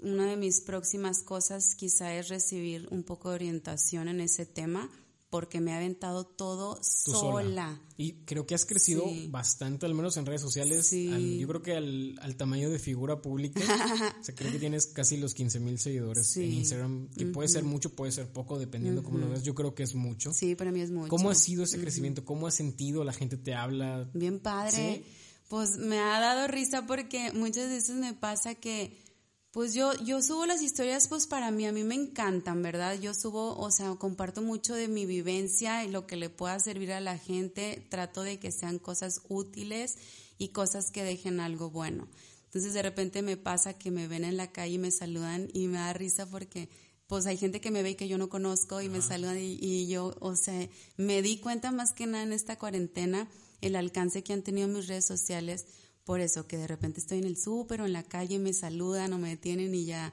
una de mis próximas cosas quizá es recibir un poco de orientación en ese tema porque me ha aventado todo sola. Y creo que has crecido bastante, al menos en redes sociales. yo creo que al, tamaño de figura pública. o sea, creo que tienes casi los 15 mil seguidores en Instagram, que puede ser mucho, puede ser poco, dependiendo cómo lo ves. Yo creo que es mucho. Sí, para mí es mucho. ¿Cómo ha sido ese crecimiento? ¿Cómo has sentido? ¿La gente te habla? Bien padre. Pues me ha dado risa porque muchas veces me pasa que pues yo, yo subo las historias pues para mí, a mí me encantan, ¿verdad? Yo subo, o sea, comparto mucho de mi vivencia y lo que le pueda servir a la gente, trato de que sean cosas útiles y cosas que dejen algo bueno. Entonces de repente me pasa que me ven en la calle y me saludan y me da risa porque pues hay gente que me ve y que yo no conozco y me saludan y, y, yo, o sea, me di cuenta más que nada en esta cuarentena el alcance que han tenido mis redes sociales por eso que de repente estoy en el súper o en la calle me saludan o me detienen y ya,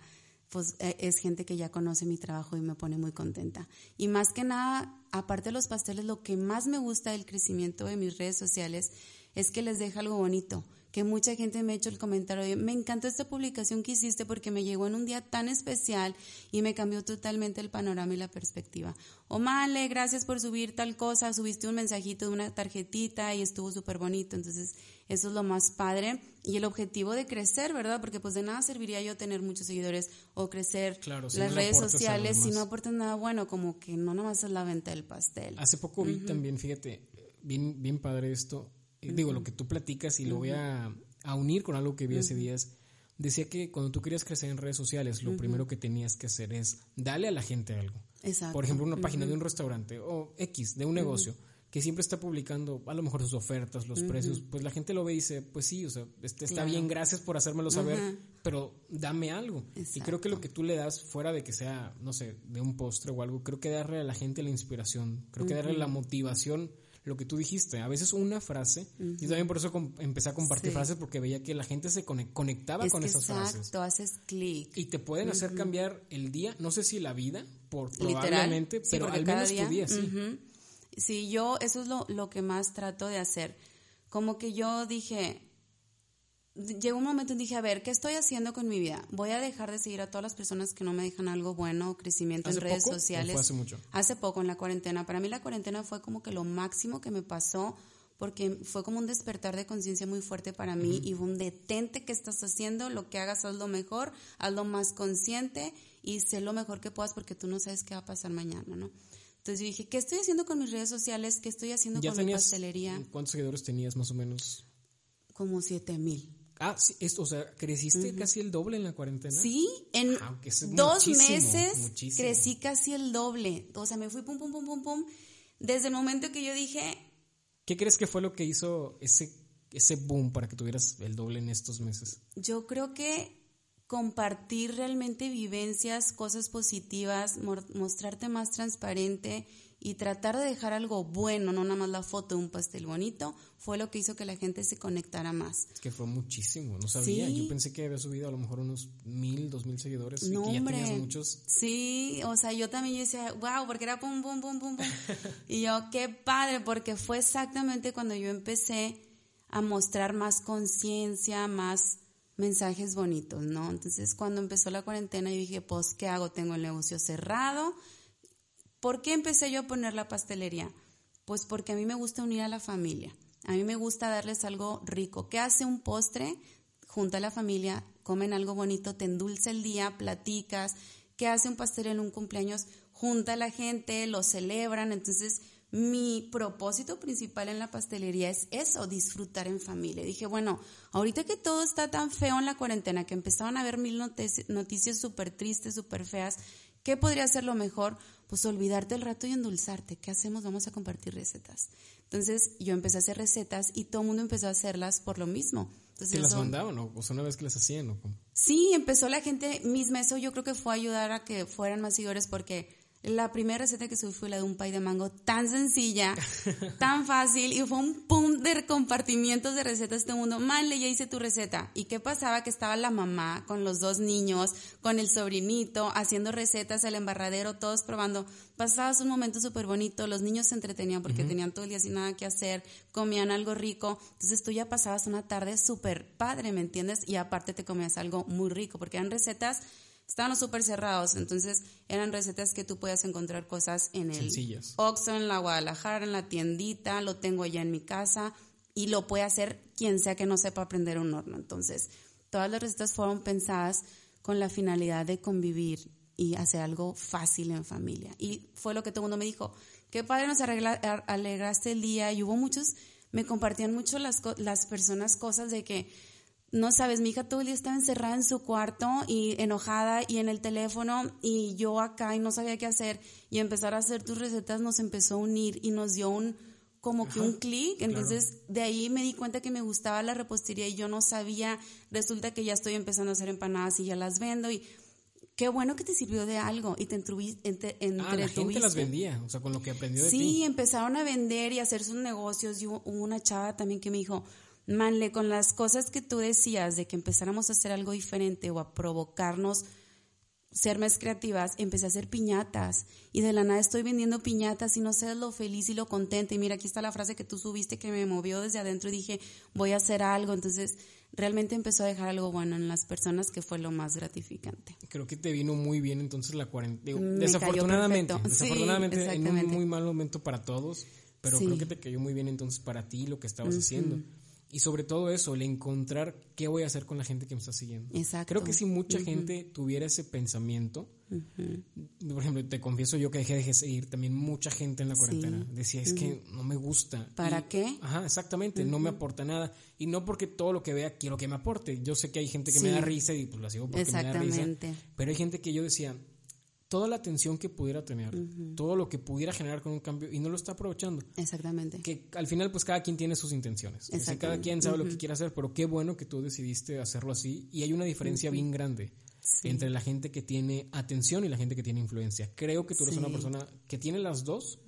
pues e, es gente que ya conoce mi trabajo y me pone muy contenta. Y más que nada, aparte de los pasteles, lo que más me gusta del crecimiento de mis redes sociales es que les deja algo bonito, que mucha gente me ha hecho el comentario, me encantó esta publicación que hiciste porque me llegó en un día tan especial y me cambió totalmente el panorama y la perspectiva. O Male, gracias por subir tal cosa, subiste un mensajito de una tarjetita y estuvo súper bonito. Entonces, eso es lo más padre y el objetivo de crecer, ¿verdad? Porque pues de nada serviría yo tener muchos seguidores o crecer las redes sociales si no aportan nada bueno, como que no nomás es la venta del pastel. Hace poco vi también, fíjate, bien, bien padre esto, digo, lo que tú platicas y lo voy a, unir con algo que vi hace días. Decía que cuando tú querías crecer en redes sociales, lo primero que tenías que hacer es darle a la gente algo. Exacto. Por ejemplo, una página de un restaurante o X, de un negocio, que siempre está publicando a lo mejor sus ofertas, los precios. Pues la gente lo ve y dice, pues sí, o sea, este está bien, gracias por hacérmelo saber, pero dame algo. Y creo que lo que tú le das, fuera de que sea, no sé, de un postre o algo, creo que darle a la gente la inspiración, creo que darle la motivación lo que tú dijiste, a veces una frase, y también por eso empecé a compartir frases porque veía que la gente se conectaba con esas frases. Exacto, haces clic. Y te pueden hacer cambiar el día, no sé si la vida, por probablemente, pero al menos tu día, sí. Sí, yo eso es lo, lo que más trato de hacer. Como que yo dije, llegó un momento en dije, a ver, ¿qué estoy haciendo con mi vida? Voy a dejar de seguir a todas las personas que no me dejan algo bueno, crecimiento en redes sociales. hace mucho? Hace poco, en la cuarentena. Para mí la cuarentena fue como que lo máximo que me pasó porque fue como un despertar de conciencia muy fuerte para mí y fue un detente que estás haciendo, lo que hagas hazlo mejor, hazlo más consciente y sé lo mejor que puedas porque tú no sabes qué va a pasar mañana, ¿no? Entonces yo dije, ¿qué estoy haciendo con mis redes sociales? ¿Qué estoy haciendo con mi pastelería? ¿Cuántos seguidores tenías más o menos? Como siete mil. Ah, sí, esto, o sea, creciste casi el doble en la cuarentena. Sí, en ah, dos meses crecí casi el doble. O sea, me fui pum, pum, pum, pum, pum. Desde el momento que yo dije... ¿Qué crees que fue lo que hizo ese, ese boom para que tuvieras el doble en estos meses? Yo creo que compartir realmente vivencias, cosas positivas, mostrarte más transparente y tratar de dejar algo bueno, no nada más la foto de un pastel bonito, fue lo que hizo que la gente se conectara más. Es que fue muchísimo, no sabía. Yo pensé que había subido a lo mejor unos mil, dos mil seguidores no, y que ya tenías muchos. Sí, o sea, yo también decía, wow, porque era pum, pum, pum, pum, pum. y yo, qué padre, porque fue exactamente cuando yo empecé a mostrar más conciencia, más mensajes bonitos, ¿no? Entonces, cuando empezó la cuarentena, yo dije, pues, ¿qué hago? Tengo el negocio cerrado ¿Por qué empecé yo a poner la pastelería? Pues porque a mí me gusta unir a la familia. A mí me gusta darles algo rico. ¿Qué hace un postre? Junta a la familia, comen algo bonito, te endulza el día, platicas. ¿Qué hace un pastel en un cumpleaños? Junta a la gente, lo celebran. Entonces, mi propósito principal en la pastelería es eso, disfrutar en familia. Dije, bueno, ahorita que todo está tan feo en la cuarentena, que empezaban a haber mil noticias súper tristes, súper feas, ¿qué podría ser lo mejor? Pues olvidarte el rato y endulzarte. ¿Qué hacemos? Vamos a compartir recetas. Entonces yo empecé a hacer recetas y todo el mundo empezó a hacerlas por lo mismo. Entonces, las mandaban o sea, una vez que las hacían? ¿o Sí, empezó la gente misma. Eso yo creo que fue ayudar a que fueran más seguidores porque la primera receta que subí fue la de un pay de mango tan sencilla, tan fácil y fue un pum de compartimientos de recetas este mundo. Mal, ya hice tu receta. ¿Y qué pasaba? Que estaba la mamá con los dos niños, con el sobrinito, haciendo recetas, el embarradero, todos probando. Pasabas un momento súper bonito, los niños se entretenían porque tenían todo el día sin nada que hacer, comían algo rico. Entonces tú ya pasabas una tarde súper padre, ¿me entiendes? Y aparte te comías algo muy rico porque eran recetas estaban súper cerrados, entonces eran recetas que tú podías encontrar cosas en el Oxxo, en la Guadalajara, en la tiendita, lo tengo allá en mi casa y lo puede hacer quien sea que no sepa aprender un horno. Entonces, todas las recetas fueron pensadas con la finalidad de convivir y hacer algo fácil en familia. Y fue lo que todo el mundo me dijo, qué padre nos alegraste el día y hubo muchos, me compartían mucho las, las personas cosas de que no sabes, mi hija todo el día estaba encerrada en su cuarto y enojada y en el teléfono y yo acá y no sabía qué hacer. Y empezar a hacer tus recetas nos empezó a unir y nos dio un como que un clic, entonces de ahí me di cuenta que me gustaba la repostería y yo no sabía, resulta que ya estoy empezando a hacer empanadas y ya las vendo y qué bueno que te sirvió de algo y te entretuviste. Ah, la gente las vendía, o sea, con lo que aprendió de sí, Sí, empezaron a vender y a hacer sus negocios y hubo una chava también que me dijo, Manle, con las cosas que tú decías de que empezáramos a hacer algo diferente o a provocarnos ser más creativas, empecé a hacer piñatas y de la nada estoy vendiendo piñatas y no sé lo feliz y lo contenta. Y mira, aquí está la frase que tú subiste que me movió desde adentro y dije, voy a hacer algo. Entonces, realmente empezó a dejar algo bueno en las personas que fue lo más gratificante. Creo que te vino muy bien entonces la cuarentena. Desafortunadamente, desafortunadamente en un muy mal momento para todos, pero creo que te cayó muy bien entonces para ti lo que estabas haciendo. Y sobre todo eso, el encontrar qué voy a hacer con la gente que me está siguiendo. Exacto. Creo que si mucha gente tuviera ese pensamiento, por ejemplo, te confieso yo que dejé de seguir también mucha gente en la cuarentena. Decía, es que no me gusta. ¿Para qué? Ajá, exactamente, no me aporta nada. Y no porque todo lo que vea quiero que me aporte. Yo sé que hay gente que me da risa y pues la sigo porque me da risa. Pero hay gente que yo decía, toda la atención que pudiera tener, todo lo que pudiera generar con un cambio y no lo está aprovechando. Exactamente. Que al final pues cada quien tiene sus intenciones. cada quien sabe lo que quiere hacer, pero qué bueno que tú decidiste hacerlo así y hay una diferencia bien grande. entre la gente que tiene atención y la gente que tiene influencia. Creo que tú eres una persona que tiene las dos,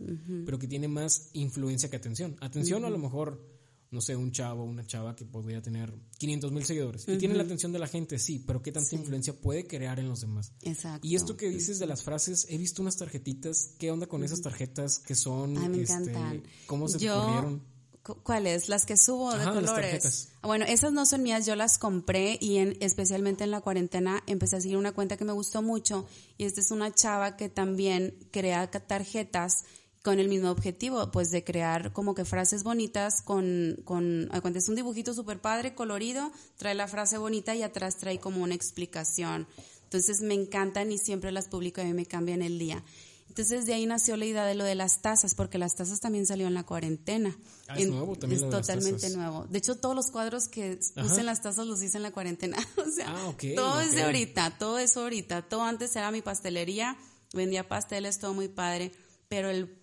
pero que tiene más influencia que atención. Atención a lo mejor no sé, un chavo una chava que podría tener 500 mil seguidores y tiene la atención de la gente, sí, pero qué tanta influencia puede crear en los demás. Exacto. Y esto que dices de las frases, he visto unas tarjetitas, ¿qué onda con esas tarjetas que son? Ay, me este, encantan. ¿Cómo se te ocurrieron? ¿Cuáles? Las que subo de colores. Bueno, esas no son mías, yo las compré y en, especialmente en la cuarentena empecé a seguir una cuenta que me gustó mucho y esta es una chava que también crea tarjetas con el mismo objetivo, pues de crear como que frases bonitas con, con cuando es un dibujito súper padre, colorido, trae la frase bonita y atrás trae como una explicación. Entonces me encantan y siempre las publico y a mí me cambian el día. Entonces de ahí nació la idea de lo de las tazas, porque las tazas también salió en la cuarentena. Ah, es nuevo también. Es totalmente nuevo. De hecho, todos los cuadros que usen las tazas los hice en la cuarentena. o sea, ah, todo es de ahorita, todo es ahorita. Todo antes era mi pastelería, vendía pasteles, todo muy padre, pero el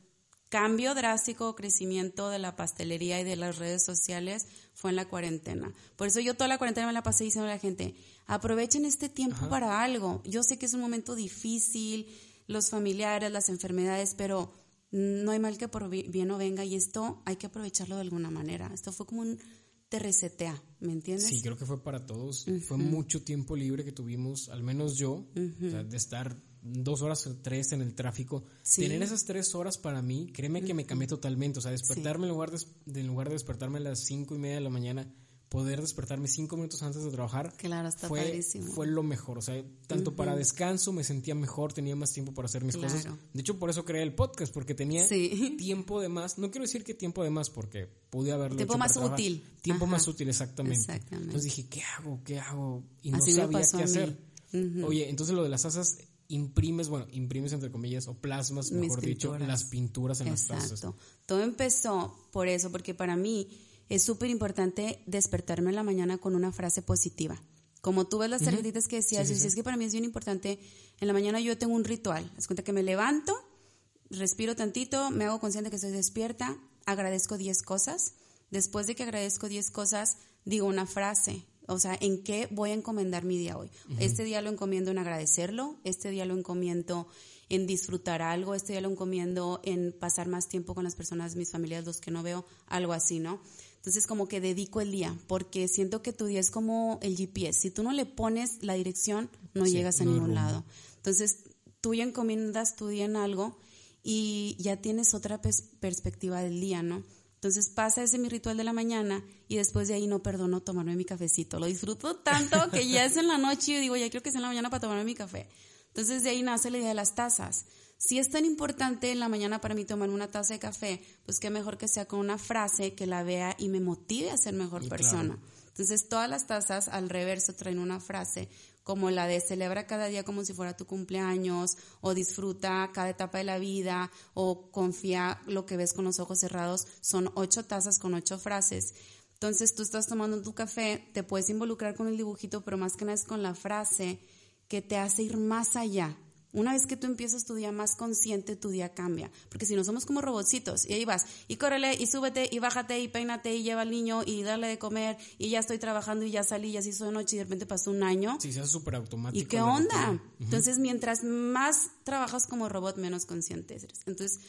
cambio drástico, crecimiento de la pastelería y de las redes sociales fue en la cuarentena. Por eso yo toda la cuarentena me la pasé diciendo a la gente, aprovechen este tiempo para algo. Yo sé que es un momento difícil, los familiares, las enfermedades, pero no hay mal que por bien no venga y esto hay que aprovecharlo de alguna manera. Esto fue como un te resetea, ¿me entiendes? Sí, creo que fue para todos. Fue mucho tiempo libre que tuvimos, al menos yo, de estar dos horas, tres en el tráfico. Tener esas tres horas para mí, créeme que me cambié totalmente. O sea, despertarme en, lugar de, en lugar de despertarme a las cinco y media de la mañana, poder despertarme cinco minutos antes de trabajar. Claro, está fue, fue lo mejor. O sea, tanto para descanso me sentía mejor, tenía más tiempo para hacer mis cosas. De hecho, por eso creé el podcast, porque tenía tiempo de más. No quiero decir que tiempo de más, porque pude haberlo tiempo más útil. Tiempo más útil, exactamente. Entonces dije, ¿qué hago? ¿Qué hago? Y no sabía qué hacer. Oye, entonces lo de las asas imprimes, bueno, imprimes entre comillas o plasmas, mejor dicho, las pinturas en las tazas. Exacto. Todo empezó por eso, porque para mí es súper importante despertarme en la mañana con una frase positiva. Como tú ves las tarjetitas que decías, es que para mí es bien importante, en la mañana yo tengo un ritual. Es cuenta que me levanto, respiro tantito, me hago consciente que estoy despierta, agradezco 10 cosas. Después de que agradezco 10 cosas, digo una frase. O sea, ¿en qué voy a encomendar mi día hoy? Este día lo encomiendo en agradecerlo, este día lo encomiendo en disfrutar algo, este día lo encomiendo en pasar más tiempo con las personas, mis familias, los que no veo, algo así, ¿no? Entonces como que dedico el día, porque siento que tu día es como el GPS. Si tú no le pones la dirección, no llegas a ningún lado. Entonces tú ya encomiendas tu día en algo y ya tienes otra perspectiva del día, ¿no? Entonces pasa ese mi ritual de la mañana y después de ahí no perdono tomarme mi cafecito. Lo disfruto tanto que ya es en la noche y digo, ya creo que es en la mañana para tomarme mi café. Entonces de ahí nace la idea de las tazas. Si es tan importante en la mañana para mí tomar una taza de café, pues qué mejor que sea con una frase que la vea y me motive a ser mejor persona. Entonces todas las tazas al reverso traen una frase como la de celebra cada día como si fuera tu cumpleaños, o disfruta cada etapa de la vida, o confía lo que ves con los ojos cerrados, son ocho tazas con ocho frases. Entonces tú estás tomando tu café, te puedes involucrar con el dibujito, pero más que nada es con la frase que te hace ir más allá, una vez que tú empiezas tu día más consciente, tu día cambia. Porque si no somos como robotcitos, y ahí vas, y córrele, y súbete, y bájate, y peínate, y lleva al niño, y dale de comer, y ya estoy trabajando, y ya salí, y así hizo de noche, y de repente pasó un año. Sí, se hace súper automático. ¿Y qué onda? Entonces, mientras más trabajas como robot, menos consciente eres. Entonces,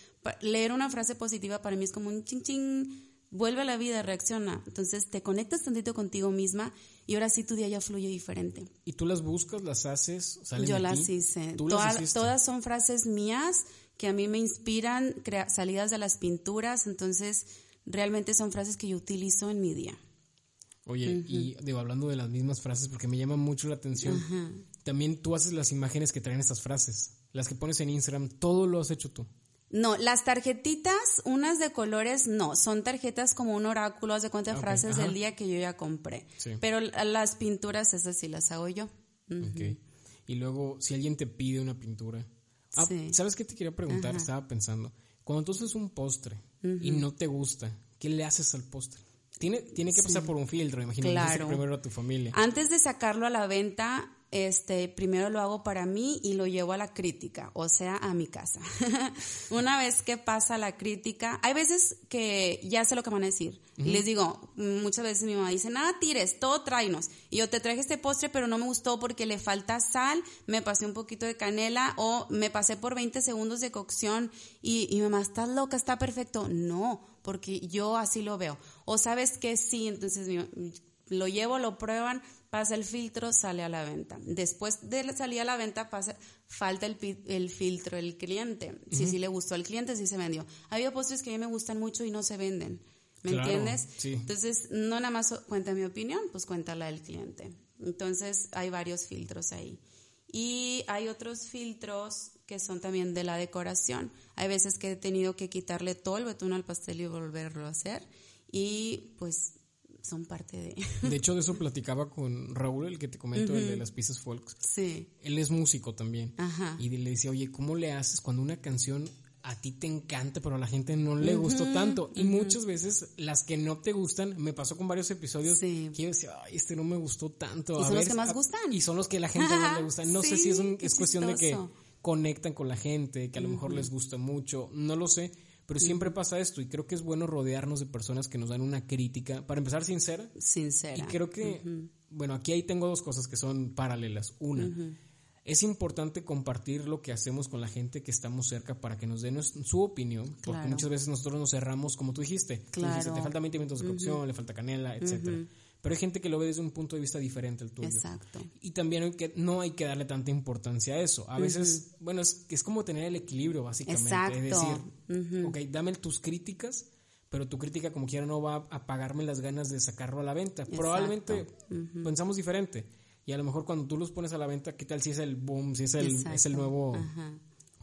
leer una frase positiva para mí es como un ching ching vuelve a la vida, reacciona. Entonces te conectas tantito contigo misma y ahora sí tu día ya fluye diferente. ¿Y tú las buscas, las haces? Yo las hice. todas son frases mías que a mí me inspiran, salidas de las pinturas, entonces realmente son frases que yo utilizo en mi día. Oye, y digo, hablando de las mismas frases, porque me llama mucho la atención, también tú haces las imágenes que traen estas frases, las que pones en Instagram, todo lo has hecho tú. No, las tarjetitas, unas de colores, no, son tarjetas como un oráculo, haz de cuenta frases del día que yo ya compré. Pero las pinturas, esas sí las hago yo. Y luego, si alguien te pide una pintura, ah, ¿sabes qué te quería preguntar? Estaba pensando, cuando tú haces un postre y no te gusta, ¿qué le haces al postre? Tiene, tiene que pasar por un filtro, imagínate claro. primero a tu familia. Antes de sacarlo a la venta, este, primero lo hago para mí y lo llevo a la crítica, o sea, a mi casa. Una vez que pasa la crítica, hay veces que ya sé lo que van a decir. Les digo, muchas veces mi mamá dice, nada tires, todo tráenos. Y yo te traje este postre, pero no me gustó porque le falta sal, me pasé un poquito de canela o me pasé por 20 segundos de cocción y, y mamá, estás loca, está perfecto. No, porque yo así lo veo. O sabes que sí, entonces lo llevo, lo prueban, pasa el filtro, sale a la venta. Después de salir a la venta, pasa, falta el, el filtro del cliente. Si sí le gustó al cliente, si se vendió. Ha habido postres que a mí me gustan mucho y no se venden. ¿Me entiendes? Entonces, no nada más cuenta mi opinión, pues cuenta la del cliente. Entonces, hay varios filtros ahí. Y hay otros filtros que son también de la decoración. Hay veces que he tenido que quitarle todo el betún al pastel y volverlo a hacer. Y pues son parte de... De hecho, de eso platicaba con Raúl, el que te comento, el de las piezas folks. Sí. Él es músico también. Ajá. Y le decía, oye, ¿cómo le haces cuando una canción a ti te encanta, pero a la gente no le gustó tanto? Y muchas veces las que no te gustan, me pasó con varios episodios que yo decía, ay, este no me gustó tanto. ¿Y son los que más gustan? Y son los que a la gente no le gustan. No sé si es, un, es cuestión de que conectan con la gente, que a lo mejor les gusta mucho, no lo sé pero siempre pasa esto y creo que es bueno rodearnos de personas que nos dan una crítica, para empezar sincera. Sincera. Y creo que, bueno, aquí ahí tengo dos cosas que son paralelas. Una, es importante compartir lo que hacemos con la gente que estamos cerca para que nos den su opinión, porque muchas veces nosotros nos cerramos, como tú dijiste, claro. te faltan 20 minutos de cocción, le falta canela, etcétera. Pero hay gente que lo ve desde un punto de vista diferente al tuyo. Exacto. Y también que, no hay que darle tanta importancia a eso. A veces, bueno, es, es como tener el equilibrio, básicamente. Exacto. Es decir, ok, dame tus críticas, pero tu crítica como quiera no va a apagarme las ganas de sacarlo a la venta. Probablemente pensamos diferente. Y a lo mejor cuando tú los pones a la venta, ¿qué tal si es el boom, si es el, es el nuevo...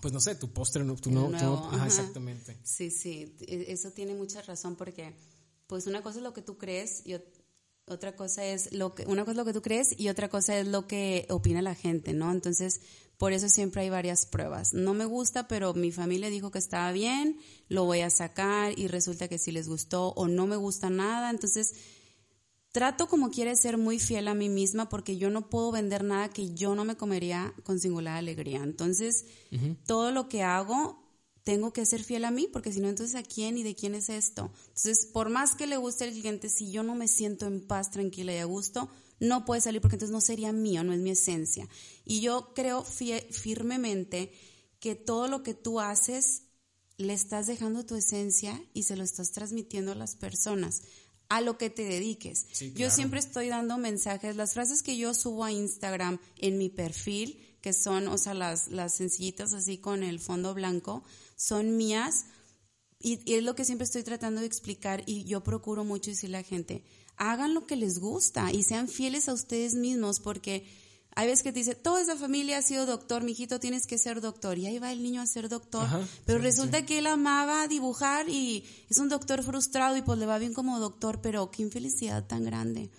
Pues no sé, tu postre, tu, nuevo, ajá, exactamente. Sí, sí, e, eso tiene mucha razón porque pues una cosa es lo que tú crees y otra cosa es lo que, una cosa es lo que tú crees y otra cosa es lo que opina la gente, ¿no? Entonces, por eso siempre hay varias pruebas. No me gusta, pero mi familia dijo que estaba bien, lo voy a sacar y resulta que sí les gustó o no me gusta nada. Entonces, trato como quiere ser muy fiel a mí misma porque yo no puedo vender nada que yo no me comería con singular alegría. Entonces, todo lo que hago tengo que ser fiel a mí, porque si no, entonces a quién y de quién es esto. Entonces, por más que le guste al cliente, si yo no me siento en paz, tranquila y a gusto, no puede salir porque entonces no sería mío, no es mi esencia. Y yo creo firmemente que todo lo que tú haces le estás dejando tu esencia y se lo estás transmitiendo a las personas a lo que te dediques. Yo siempre estoy dando mensajes, las frases que yo subo a Instagram en mi perfil, que son, o sea, las, las sencillitas así con el fondo blanco, son mías y, es lo que siempre estoy tratando de explicar y yo procuro mucho decirle a la gente, hagan lo que les gusta y sean fieles a ustedes mismos porque hay veces que te dice, toda esa familia ha sido doctor, mijito, tienes que ser doctor. Y ahí va el niño a ser doctor. pero resulta que él amaba dibujar y es un doctor frustrado y pues le va bien como doctor, pero qué infelicidad tan grande.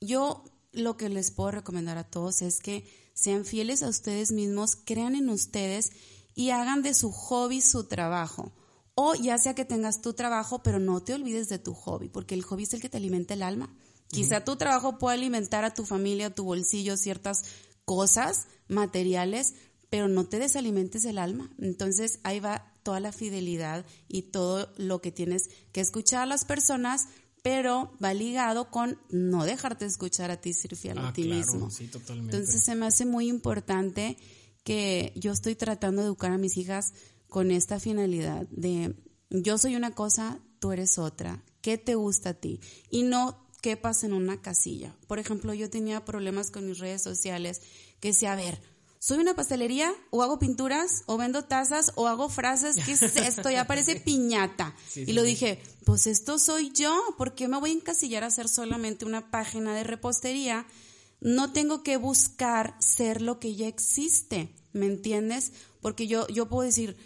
Yo lo que les puedo recomendar a todos es que sean fieles a ustedes mismos, crean en ustedes y hagan de su hobby su trabajo. O ya sea que tengas tu trabajo, pero no te olvides de tu hobby, porque el hobby es el que te alimenta el alma. Quizá tu trabajo pueda alimentar a tu familia, a tu bolsillo, ciertas cosas materiales, pero no te desalimentes el alma. Entonces ahí va toda la fidelidad y todo lo que tienes que escuchar a las personas, pero va ligado con no dejarte escuchar a ti, ser fiel a ah, ti mismo. Sí, totalmente. Entonces se me hace muy importante que yo estoy tratando de educar a mis hijas con esta finalidad de yo soy una cosa, tú eres otra, qué te gusta a ti y no quepas en una casilla. Por ejemplo, yo tenía problemas con mis redes sociales que decía, a ver, ¿soy una pastelería o hago pinturas o vendo tazas o hago frases? ¿Qué es esto? Ya parece piñata. y lo dije, pues esto soy yo, ¿por qué me voy a encasillar a hacer solamente una página de repostería? No tengo que buscar ser lo que ya existe, ¿me entiendes? Porque yo, yo puedo decir,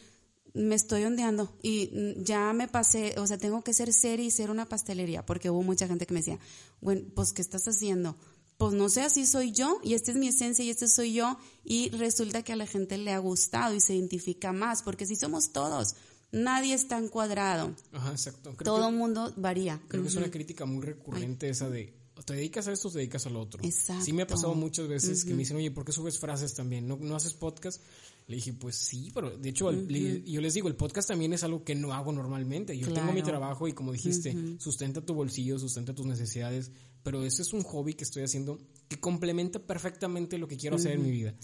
me estoy ondeando y ya me pasé, o sea, tengo que ser seria y ser una pastelería, porque hubo mucha gente que me decía, bueno, pues, ¿qué estás haciendo? Pues no sé, así soy yo y esta es mi esencia y este soy yo y resulta que a la gente le ha gustado y se identifica más, porque si somos todos, nadie está encuadrado. Ajá, exacto. Todo el mundo varía. Creo que es una crítica muy recurrente esa de, te dedicas a esto o te dedicas al otro. Exacto. Sí me ha pasado muchas veces que me dicen, oye, ¿por qué subes frases también? ¿No, no haces podcast? Le dije, pues sí, pero de hecho yo les digo, el podcast también es algo que no hago normalmente. Yo tengo mi trabajo y como dijiste, sustenta tu bolsillo, sustenta tus necesidades, pero ese es un hobby que estoy haciendo que complementa perfectamente lo que quiero hacer en mi vida.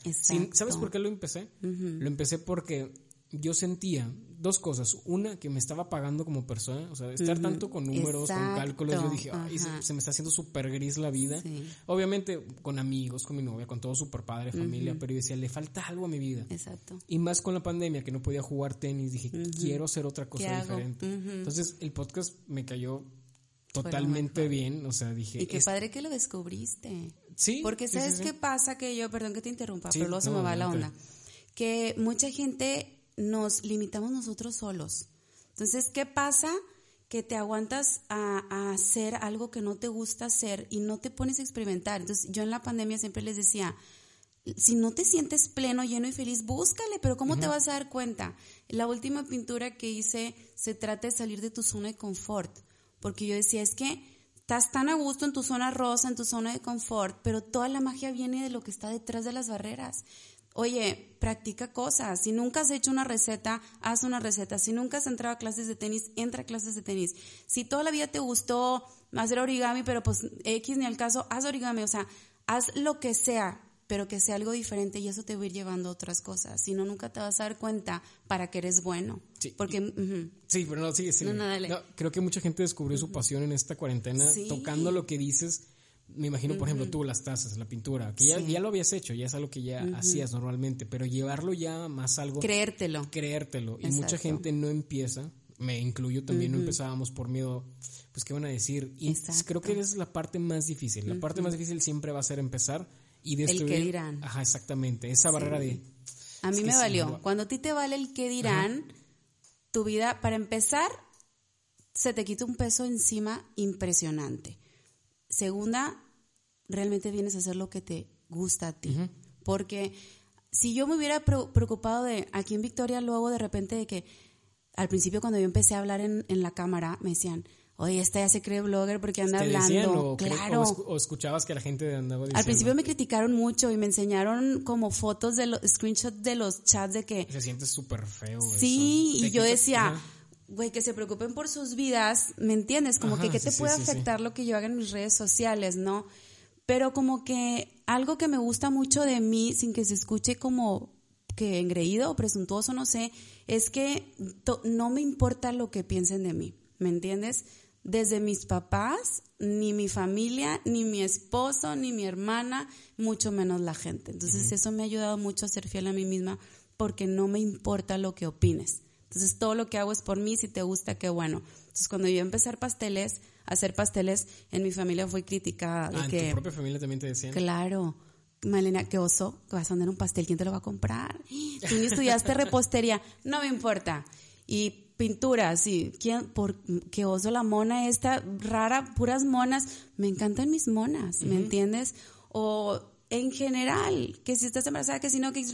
¿Sabes por qué lo empecé? Lo empecé porque yo sentía dos cosas. Una, que me estaba pagando como persona. O sea, estar tanto con números, con cálculos. Yo dije, ay, se, me está haciendo súper gris la vida. Obviamente, con amigos, con mi novia, con todo súper padre, familia. Pero yo decía, le falta algo a mi vida. Exacto. Y más con la pandemia, que no podía jugar tenis. Dije, quiero hacer otra cosa diferente. Entonces, el podcast me cayó totalmente bien. O sea, dije. Y qué padre que lo descubriste. Sí. Porque ¿sabes qué pasa? Que yo, perdón que te interrumpa, pero luego se me va la onda. Que mucha gente nos limitamos nosotros solos. Entonces, ¿qué pasa? Que te aguantas a, hacer algo que no te gusta hacer y no te pones a experimentar. Entonces, yo en la pandemia siempre les decía, si no te sientes pleno, lleno y feliz, búscale, pero ¿cómo te vas a dar cuenta? La última pintura que hice se trata de salir de tu zona de confort, porque yo decía, es que estás tan a gusto en tu zona rosa, en tu zona de confort, pero toda la magia viene de lo que está detrás de las barreras. Oye, practica cosas. Si nunca has hecho una receta, haz una receta. Si nunca has entrado a clases de tenis, entra a clases de tenis. Si toda la vida te gustó hacer origami, pero pues X ni al caso, haz origami. O sea, haz lo que sea, pero que sea algo diferente y eso te va a ir llevando a otras cosas. Si no, nunca te vas a dar cuenta para que eres bueno. Sí. Porque, sí, pero no, sigue, sigue. No, creo que mucha gente descubrió su pasión en esta cuarentena, tocando lo que dices me imagino, por ejemplo, tú las tazas, la pintura, que ya, ya, lo habías hecho, ya es algo que ya hacías normalmente, pero llevarlo ya más algo... Creértelo. Creértelo. Y mucha gente no empieza, me incluyo también, no empezábamos por miedo, pues qué van a decir. Y creo que esa es la parte más difícil. La parte más difícil siempre va a ser empezar y destruir... El que dirán. Ajá, exactamente. Esa barrera de... A mí me valió. Cuando a ti te vale el que dirán, tu vida, para empezar, se te quita un peso encima impresionante. Segunda, realmente vienes a hacer lo que te gusta a ti. Porque si yo me hubiera preocupado de, aquí en Victoria lo hago de repente de que al principio cuando yo empecé a hablar en, la cámara me decían, oye, esta ya se cree blogger porque anda hablando. claro. O, escuchabas que la gente andaba diciendo. Al principio me criticaron mucho y me enseñaron como fotos de los screenshots de los chats de que. Se siente súper feo. Sí, y yo decía, güey, que se preocupen por sus vidas, ¿me entiendes? Como que qué te puede afectar lo que yo haga en mis redes sociales, ¿no? Pero como que algo que me gusta mucho de mí, sin que se escuche como que engreído o presuntuoso, no sé, es que no me importa lo que piensen de mí, ¿me entiendes? Desde mis papás, ni mi familia, ni mi esposo, ni mi hermana, mucho menos la gente. Entonces eso me ha ayudado mucho a ser fiel a mí misma porque no me importa lo que opines. Entonces todo lo que hago es por mí, si te gusta, qué bueno. Entonces cuando yo empecé a hacer pasteles, hacer pasteles, en mi familia fue criticada. ah, ¿en tu propia familia también te decían? Claro. Malena, qué oso, que vas a vender un pastel, ¿quién te lo va a comprar? Tú ni estudiaste repostería, no me importa. Y pinturas, sí, ¿quién, por qué oso la mona esta rara, puras monas? Me encantan mis monas, ¿me entiendes? O en general, que si estás embarazada, que si no, que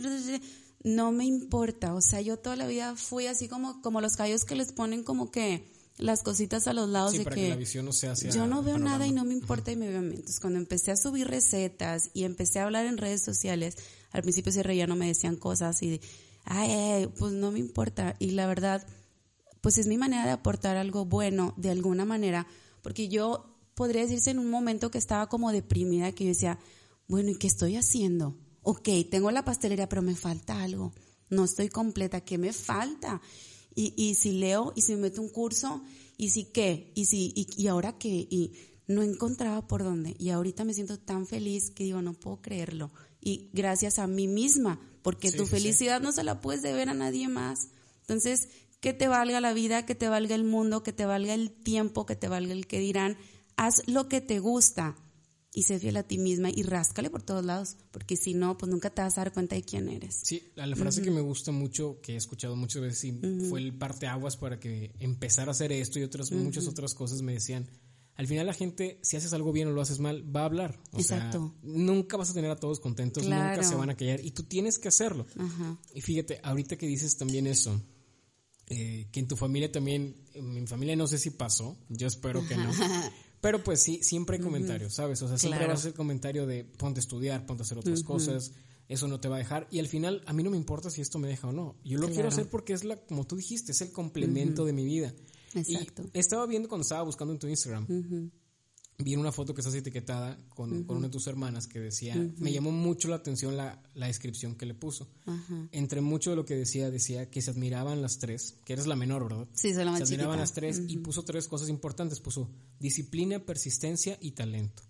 no me importa. O sea, yo toda la vida fui así como, como los callos que les ponen como que las cositas a los lados de que, la visión no sea yo no veo nada y no me importa y me veo. Entonces, cuando empecé a subir recetas y empecé a hablar en redes sociales, al principio se reían, no me decían cosas y de, ay, pues no me importa. Y la verdad, pues es mi manera de aportar algo bueno de alguna manera, porque yo podría decirse en un momento que estaba como deprimida, que yo decía, bueno, ¿y qué estoy haciendo? ok, tengo la pastelería, pero me falta algo, no estoy completa, ¿qué me falta? Y, y si leo y si me meto un curso ¿y si qué? ¿Y si, y, y ahora qué? Y no encontraba por dónde. Y ahorita me siento tan feliz que digo, no puedo creerlo. Y gracias a mí misma, porque tu felicidad no se la puedes deber a nadie más. Entonces, que te valga la vida, que te valga el mundo, que te valga el tiempo, que te valga el que dirán. Haz lo que te gusta y sé fiel a ti misma y ráscale por todos lados, porque si no, pues nunca te vas a dar cuenta de quién eres. Sí, la frase que me gusta mucho, que he escuchado muchas veces y fue el parteaguas para que empezar a hacer esto y otras muchas otras cosas me decían, al final la gente, si haces algo bien o lo haces mal, va a hablar. O Exacto. Sea, nunca vas a tener a todos contentos, nunca se van a callar y tú tienes que hacerlo. Y fíjate, ahorita que dices también eso, eh, que en tu familia también, en mi familia no sé si pasó, yo espero que no. Pero pues sí, siempre hay comentarios, ¿sabes? O sea, siempre va a ser comentario de ponte a estudiar, ponte a hacer otras cosas, eso no te va a dejar. Y al final, a mí no me importa si esto me deja o no. Yo lo quiero hacer porque es la, como tú dijiste, es el complemento de mi vida. Exacto. Y estaba viendo cuando estaba buscando en tu Instagram vi una foto que estás etiquetada con, con, una de tus hermanas que decía, me llamó mucho la atención la, la descripción que le puso. Entre mucho de lo que decía, decía que se admiraban las tres, que eres la menor, ¿verdad? Sí, soy la más Se admiraban las tres y puso tres cosas importantes, puso disciplina, persistencia y talento.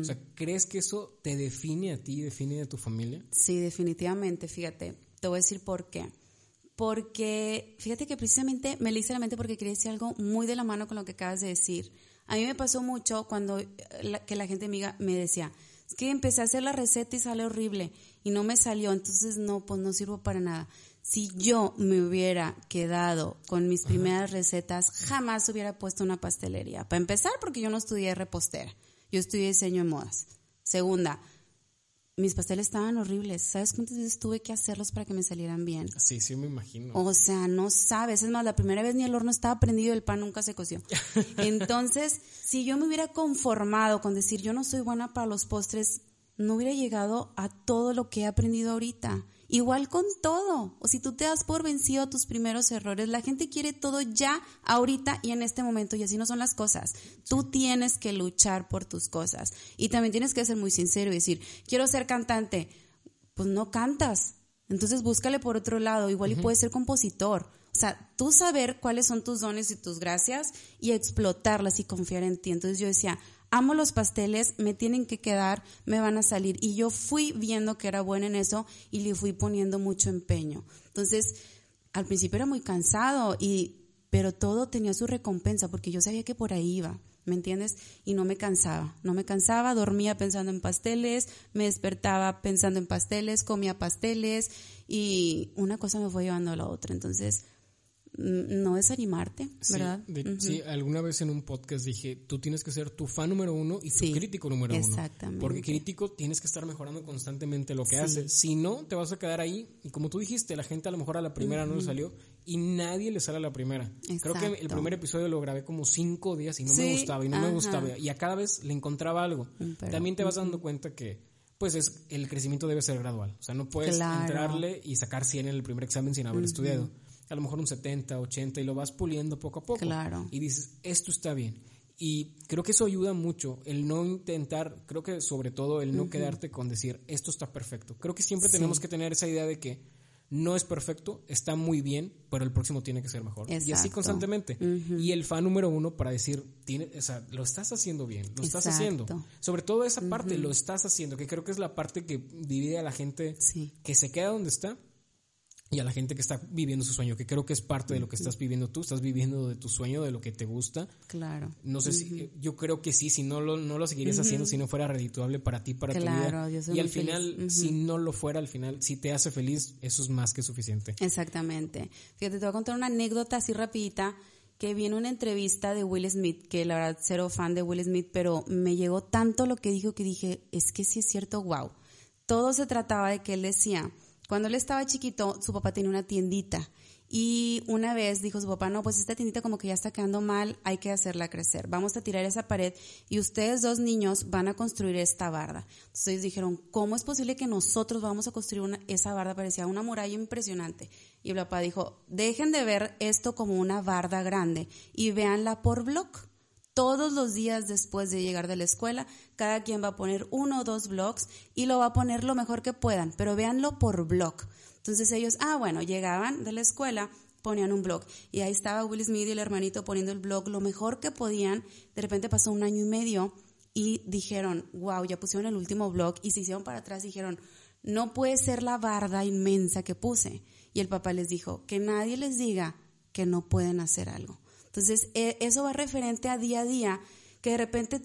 O sea, ¿crees que eso te define a ti, define a tu familia? Sí, definitivamente, fíjate, te voy a decir por qué. Porque, fíjate que precisamente me le hice la mente porque quería decir algo muy de la mano con lo que acabas de decir a mí me pasó mucho cuando eh, que la gente amiga me decía, es que empecé a hacer la receta y sale horrible y no me salió, entonces no, pues no sirvo para nada. Si yo me hubiera quedado con mis primeras recetas, jamás hubiera puesto una pastelería. Para empezar, porque yo no estudié repostera, yo estudié diseño de modas. Segunda, mis pasteles estaban horribles. ¿Sabes cuántas veces tuve que hacerlos para que me salieran bien? Sí, sí, me imagino. O sea, no sabes. Es más, la primera vez ni el horno estaba prendido, el pan nunca se coció. Entonces, si yo me hubiera conformado con decir yo no soy buena para los postres, no hubiera llegado a todo lo que he aprendido ahorita. Igual con todo. O si tú te das por vencido a tus primeros errores, la gente quiere todo ya, ahorita y en este momento, y así no son las cosas. Tú tienes que luchar por tus cosas. Y también tienes que ser muy sincero y decir, quiero ser cantante. Pues no cantas. Entonces búscale por otro lado. Igual y puedes ser compositor. O sea, tú saber cuáles son tus dones y tus gracias y explotarlas y confiar en ti. Entonces yo decía, amo los pasteles, me tienen que quedar, me van a salir. Y yo fui viendo que era buena en eso y le fui poniendo mucho empeño. Entonces, al principio era muy cansado y pero todo tenía su recompensa porque yo sabía que por ahí iba, ¿me entiendes? Y no me cansaba, no me cansaba, dormía pensando en pasteles, me despertaba pensando en pasteles, comía pasteles y una cosa me fue llevando a la otra. Entonces, no desanimarte, ¿verdad? Sí, alguna vez en un podcast dije, tú tienes que ser tu fan número uno y tu crítico número uno. Exactamente. Porque crítico tienes que estar mejorando constantemente lo que haces. Si no, te vas a quedar ahí. Y como tú dijiste, la gente a lo mejor a la primera no le salió y nadie le sale a la primera. Creo que el primer episodio lo grabé como cinco días y no me gustaba y no me gustaba. Y a cada vez le encontraba algo. También te vas dando cuenta que pues es el crecimiento debe ser gradual. O sea, no puedes entrarle y sacar 100 en el primer examen sin haber estudiado a lo mejor un 70, 80 y lo vas puliendo poco a poco. Claro. Y dices, esto está bien. Y creo que eso ayuda mucho, el no intentar, creo que sobre todo el no quedarte con decir, esto está perfecto. Creo que siempre tenemos que tener esa idea de que no es perfecto, está muy bien, pero el próximo tiene que ser mejor. Y así constantemente. Y el fan número uno para decir, tiene, o sea, lo estás haciendo bien, lo estás haciendo. Sobre todo esa parte, lo estás haciendo, que creo que es la parte que divide a la gente que se queda donde está y a la gente que está viviendo su sueño, que creo que es parte de lo que estás viviendo tú, estás viviendo de tu sueño, de lo que te gusta. Claro. No sé si, yo creo que sí, si no lo, no lo seguirías haciendo, si no fuera redituable para ti, para tu vida. y al final, si no lo fuera, al final, si te hace feliz, eso es más que suficiente. Exactamente. Fíjate, te voy a contar una anécdota así rapidita, que vi en una entrevista de Will Smith, que la verdad, cero fan de Will Smith, pero me llegó tanto lo que dijo que dije, es que sí es cierto, wow. Todo se trataba de que él decía, cuando él estaba chiquito, su papá tenía una tiendita y una vez dijo su papá, no, pues esta tiendita como que ya está quedando mal, hay que hacerla crecer. Vamos a tirar esa pared y ustedes dos niños van a construir esta barda. Entonces dijeron, ¿cómo es posible que nosotros vamos a construir una, esa barda? Parecía una muralla impresionante. Y el papá dijo, dejen de ver esto como una barda grande y véanla por bloque todos los días después de llegar de la escuela, cada quien va a poner uno o dos blogs y lo va a poner lo mejor que puedan, pero véanlo por blog. Entonces ellos, ah, bueno, llegaban de la escuela ponían un blog. Y ahí estaba Will Smith y el hermanito poniendo el blog lo mejor que podían. De repente pasó un año y medio y dijeron, wow, ya pusieron el último blog y se hicieron para atrás y dijeron, no puede ser la barda inmensa que puse. Y el papá les dijo, que nadie les diga que no pueden hacer algo. Entonces, e, eso va referente a día a día, que de repente,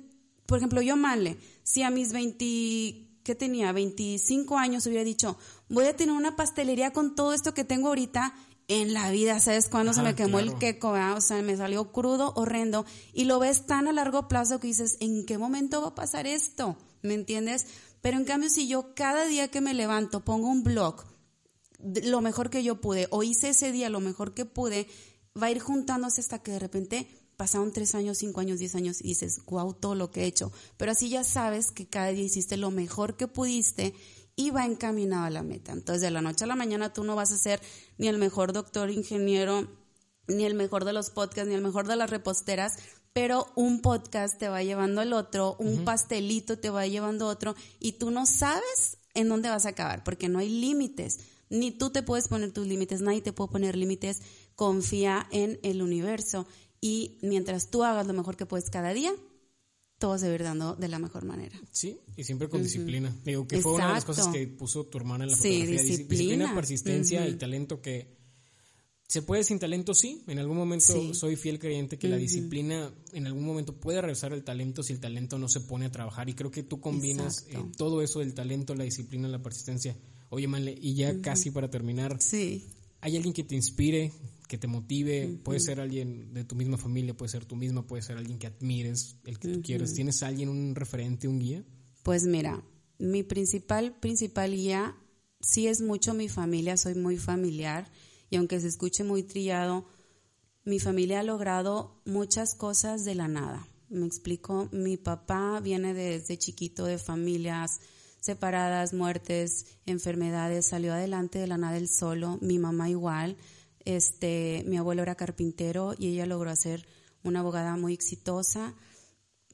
por ejemplo, yo, Manle, si a mis 20, ¿qué tenía? 25 años hubiera dicho, voy a tener una pastelería con todo esto que tengo ahorita, en la vida, ¿sabes cuándo se me quemó el queco? O sea, me salió crudo, horrendo, y lo ves tan a largo plazo que dices, ¿en qué momento va a pasar esto? ¿Me entiendes? Pero en cambio, si yo cada día que me levanto pongo un blog, lo mejor que yo pude, o hice ese día lo mejor que pude, va a ir juntándose hasta que de repente pasaron tres años, cinco años, diez años y dices, wow, todo lo que he hecho. Pero así ya sabes que cada día hiciste lo mejor que pudiste y va encaminado a la meta. Entonces, de la noche a la mañana tú no vas a ser ni el mejor doctor, ingeniero, ni el mejor de los podcasts, ni el mejor de las reposteras, pero un podcast te va llevando al otro, un pastelito te va llevando a otro y tú no sabes en dónde vas a acabar, porque no hay límites. Ni tú te puedes poner tus límites, nadie te puede poner límites. Confía en el universo y mientras tú hagas lo mejor que puedes cada día, todo se va a ir dando de la mejor manera. Sí, y siempre con disciplina. Digo, que fue una de las cosas que puso tu hermana en la sí, Disciplina, disciplina persistencia y talento que se puede sin talento, sí. En algún momento soy fiel creyente que la disciplina en algún momento puede regresar el talento si el talento no se pone a trabajar. Y creo que tú combinas eh, todo eso del talento, la disciplina, la persistencia. Oye, Manle, y ya casi para terminar. Sí. ¿Hay alguien que te inspire, que te motive? Puede ser alguien de tu misma familia, puede ser tú misma, puede ser alguien que admires, el que tú quieras. ¿Tienes alguien, un referente, un guía? Pues mira, mi principal, principal guía sí es mucho mi familia, soy muy familiar y aunque se escuche muy trillado, mi familia ha logrado muchas cosas de la nada. Me explico, mi papá viene desde chiquito de familias separadas, muertes, enfermedades, salió adelante de la nada él solo, mi mamá igual, este, mi abuelo era carpintero y ella logró ser una abogada muy exitosa.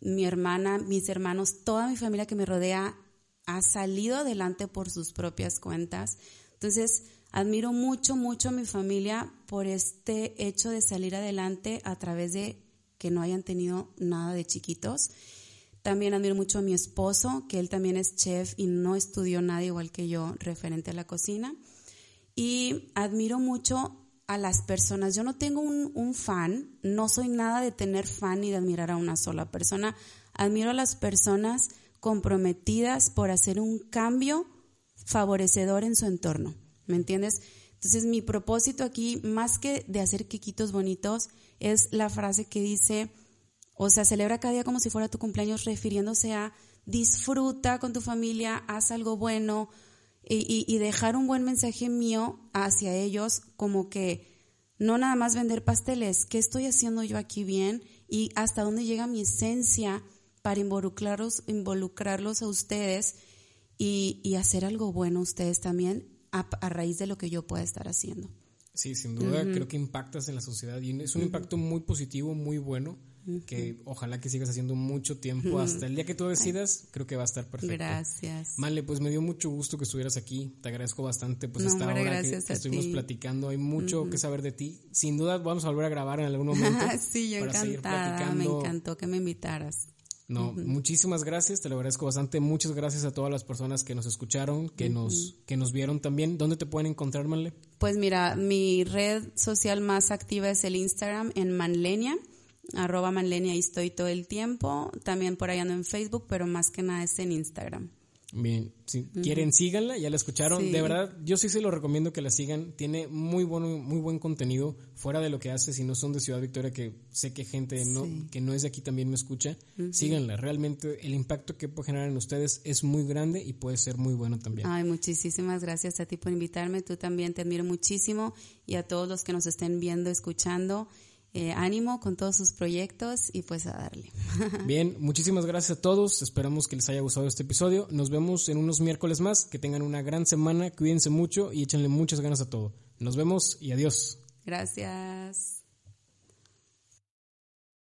Mi hermana, mis hermanos, toda mi familia que me rodea ha salido adelante por sus propias cuentas. Entonces, admiro mucho, mucho a mi familia por este hecho de salir adelante a través de que no hayan tenido nada de chiquitos. También admiro mucho a mi esposo, que él también es chef y no estudió nada igual que yo referente a la cocina. Y admiro mucho a las personas. Yo no tengo un, fan, no soy nada de tener fan ni de admirar a una sola persona. Admiro a las personas comprometidas por hacer un cambio favorecedor en su entorno. ¿Me entiendes? Entonces mi propósito aquí, más que de hacer quiquitos bonitos, es la frase que dice, o sea, celebra cada día como si fuera tu cumpleaños, refiriéndose a disfruta con tu familia, haz algo bueno, y, dejar un buen mensaje mío hacia ellos, como que no nada más vender pasteles, ¿qué estoy haciendo yo aquí bien? Y hasta dónde llega mi esencia para involucrarlos, involucrarlos a ustedes y, hacer algo bueno ustedes también a, raíz de lo que yo pueda estar haciendo. Sí, sin duda, creo que impactas en la sociedad y es un impacto muy positivo, muy bueno que ojalá que sigas haciendo mucho tiempo. Hasta el día que tú decidas, creo que va a estar perfecto. Gracias. Male, pues me dio mucho gusto que estuvieras aquí. Te agradezco bastante. Pues hasta ahora que, estuvimos platicando, hay mucho que saber de ti. Sin duda vamos a volver a grabar en algún momento. sí, yo encantada. Me encantó que me invitaras. No, muchísimas gracias, te lo agradezco bastante. Muchas gracias a todas las personas que nos escucharon, que nos que nos vieron también. ¿Dónde te pueden encontrar, Manle? Pues mira, mi red social más activa es el Instagram en Manlenia arroba Manlenia, ahí estoy todo el tiempo. También por ahí ando en Facebook, pero más que nada es en Instagram. Bien, si quieren síganla, ya la escucharon. De verdad, yo sí se lo recomiendo que la sigan. Tiene muy bueno, muy buen contenido fuera de lo que hace. Si no son de Ciudad Victoria, que sé que gente no, que no es de aquí también me escucha, síganla. Realmente el impacto que puede generar en ustedes es muy grande y puede ser muy bueno también. Ay, muchísimas gracias a ti por invitarme. Tú también te admiro muchísimo y a todos los que nos estén viendo, escuchando. Eh, ánimo con todos sus proyectos y pues a darle. Bien, muchísimas gracias a todos. Esperamos que les haya gustado este episodio. Nos vemos en unos miércoles más. Que tengan una gran semana. Cuídense mucho y échenle muchas ganas a todo. Nos vemos y adiós. Gracias.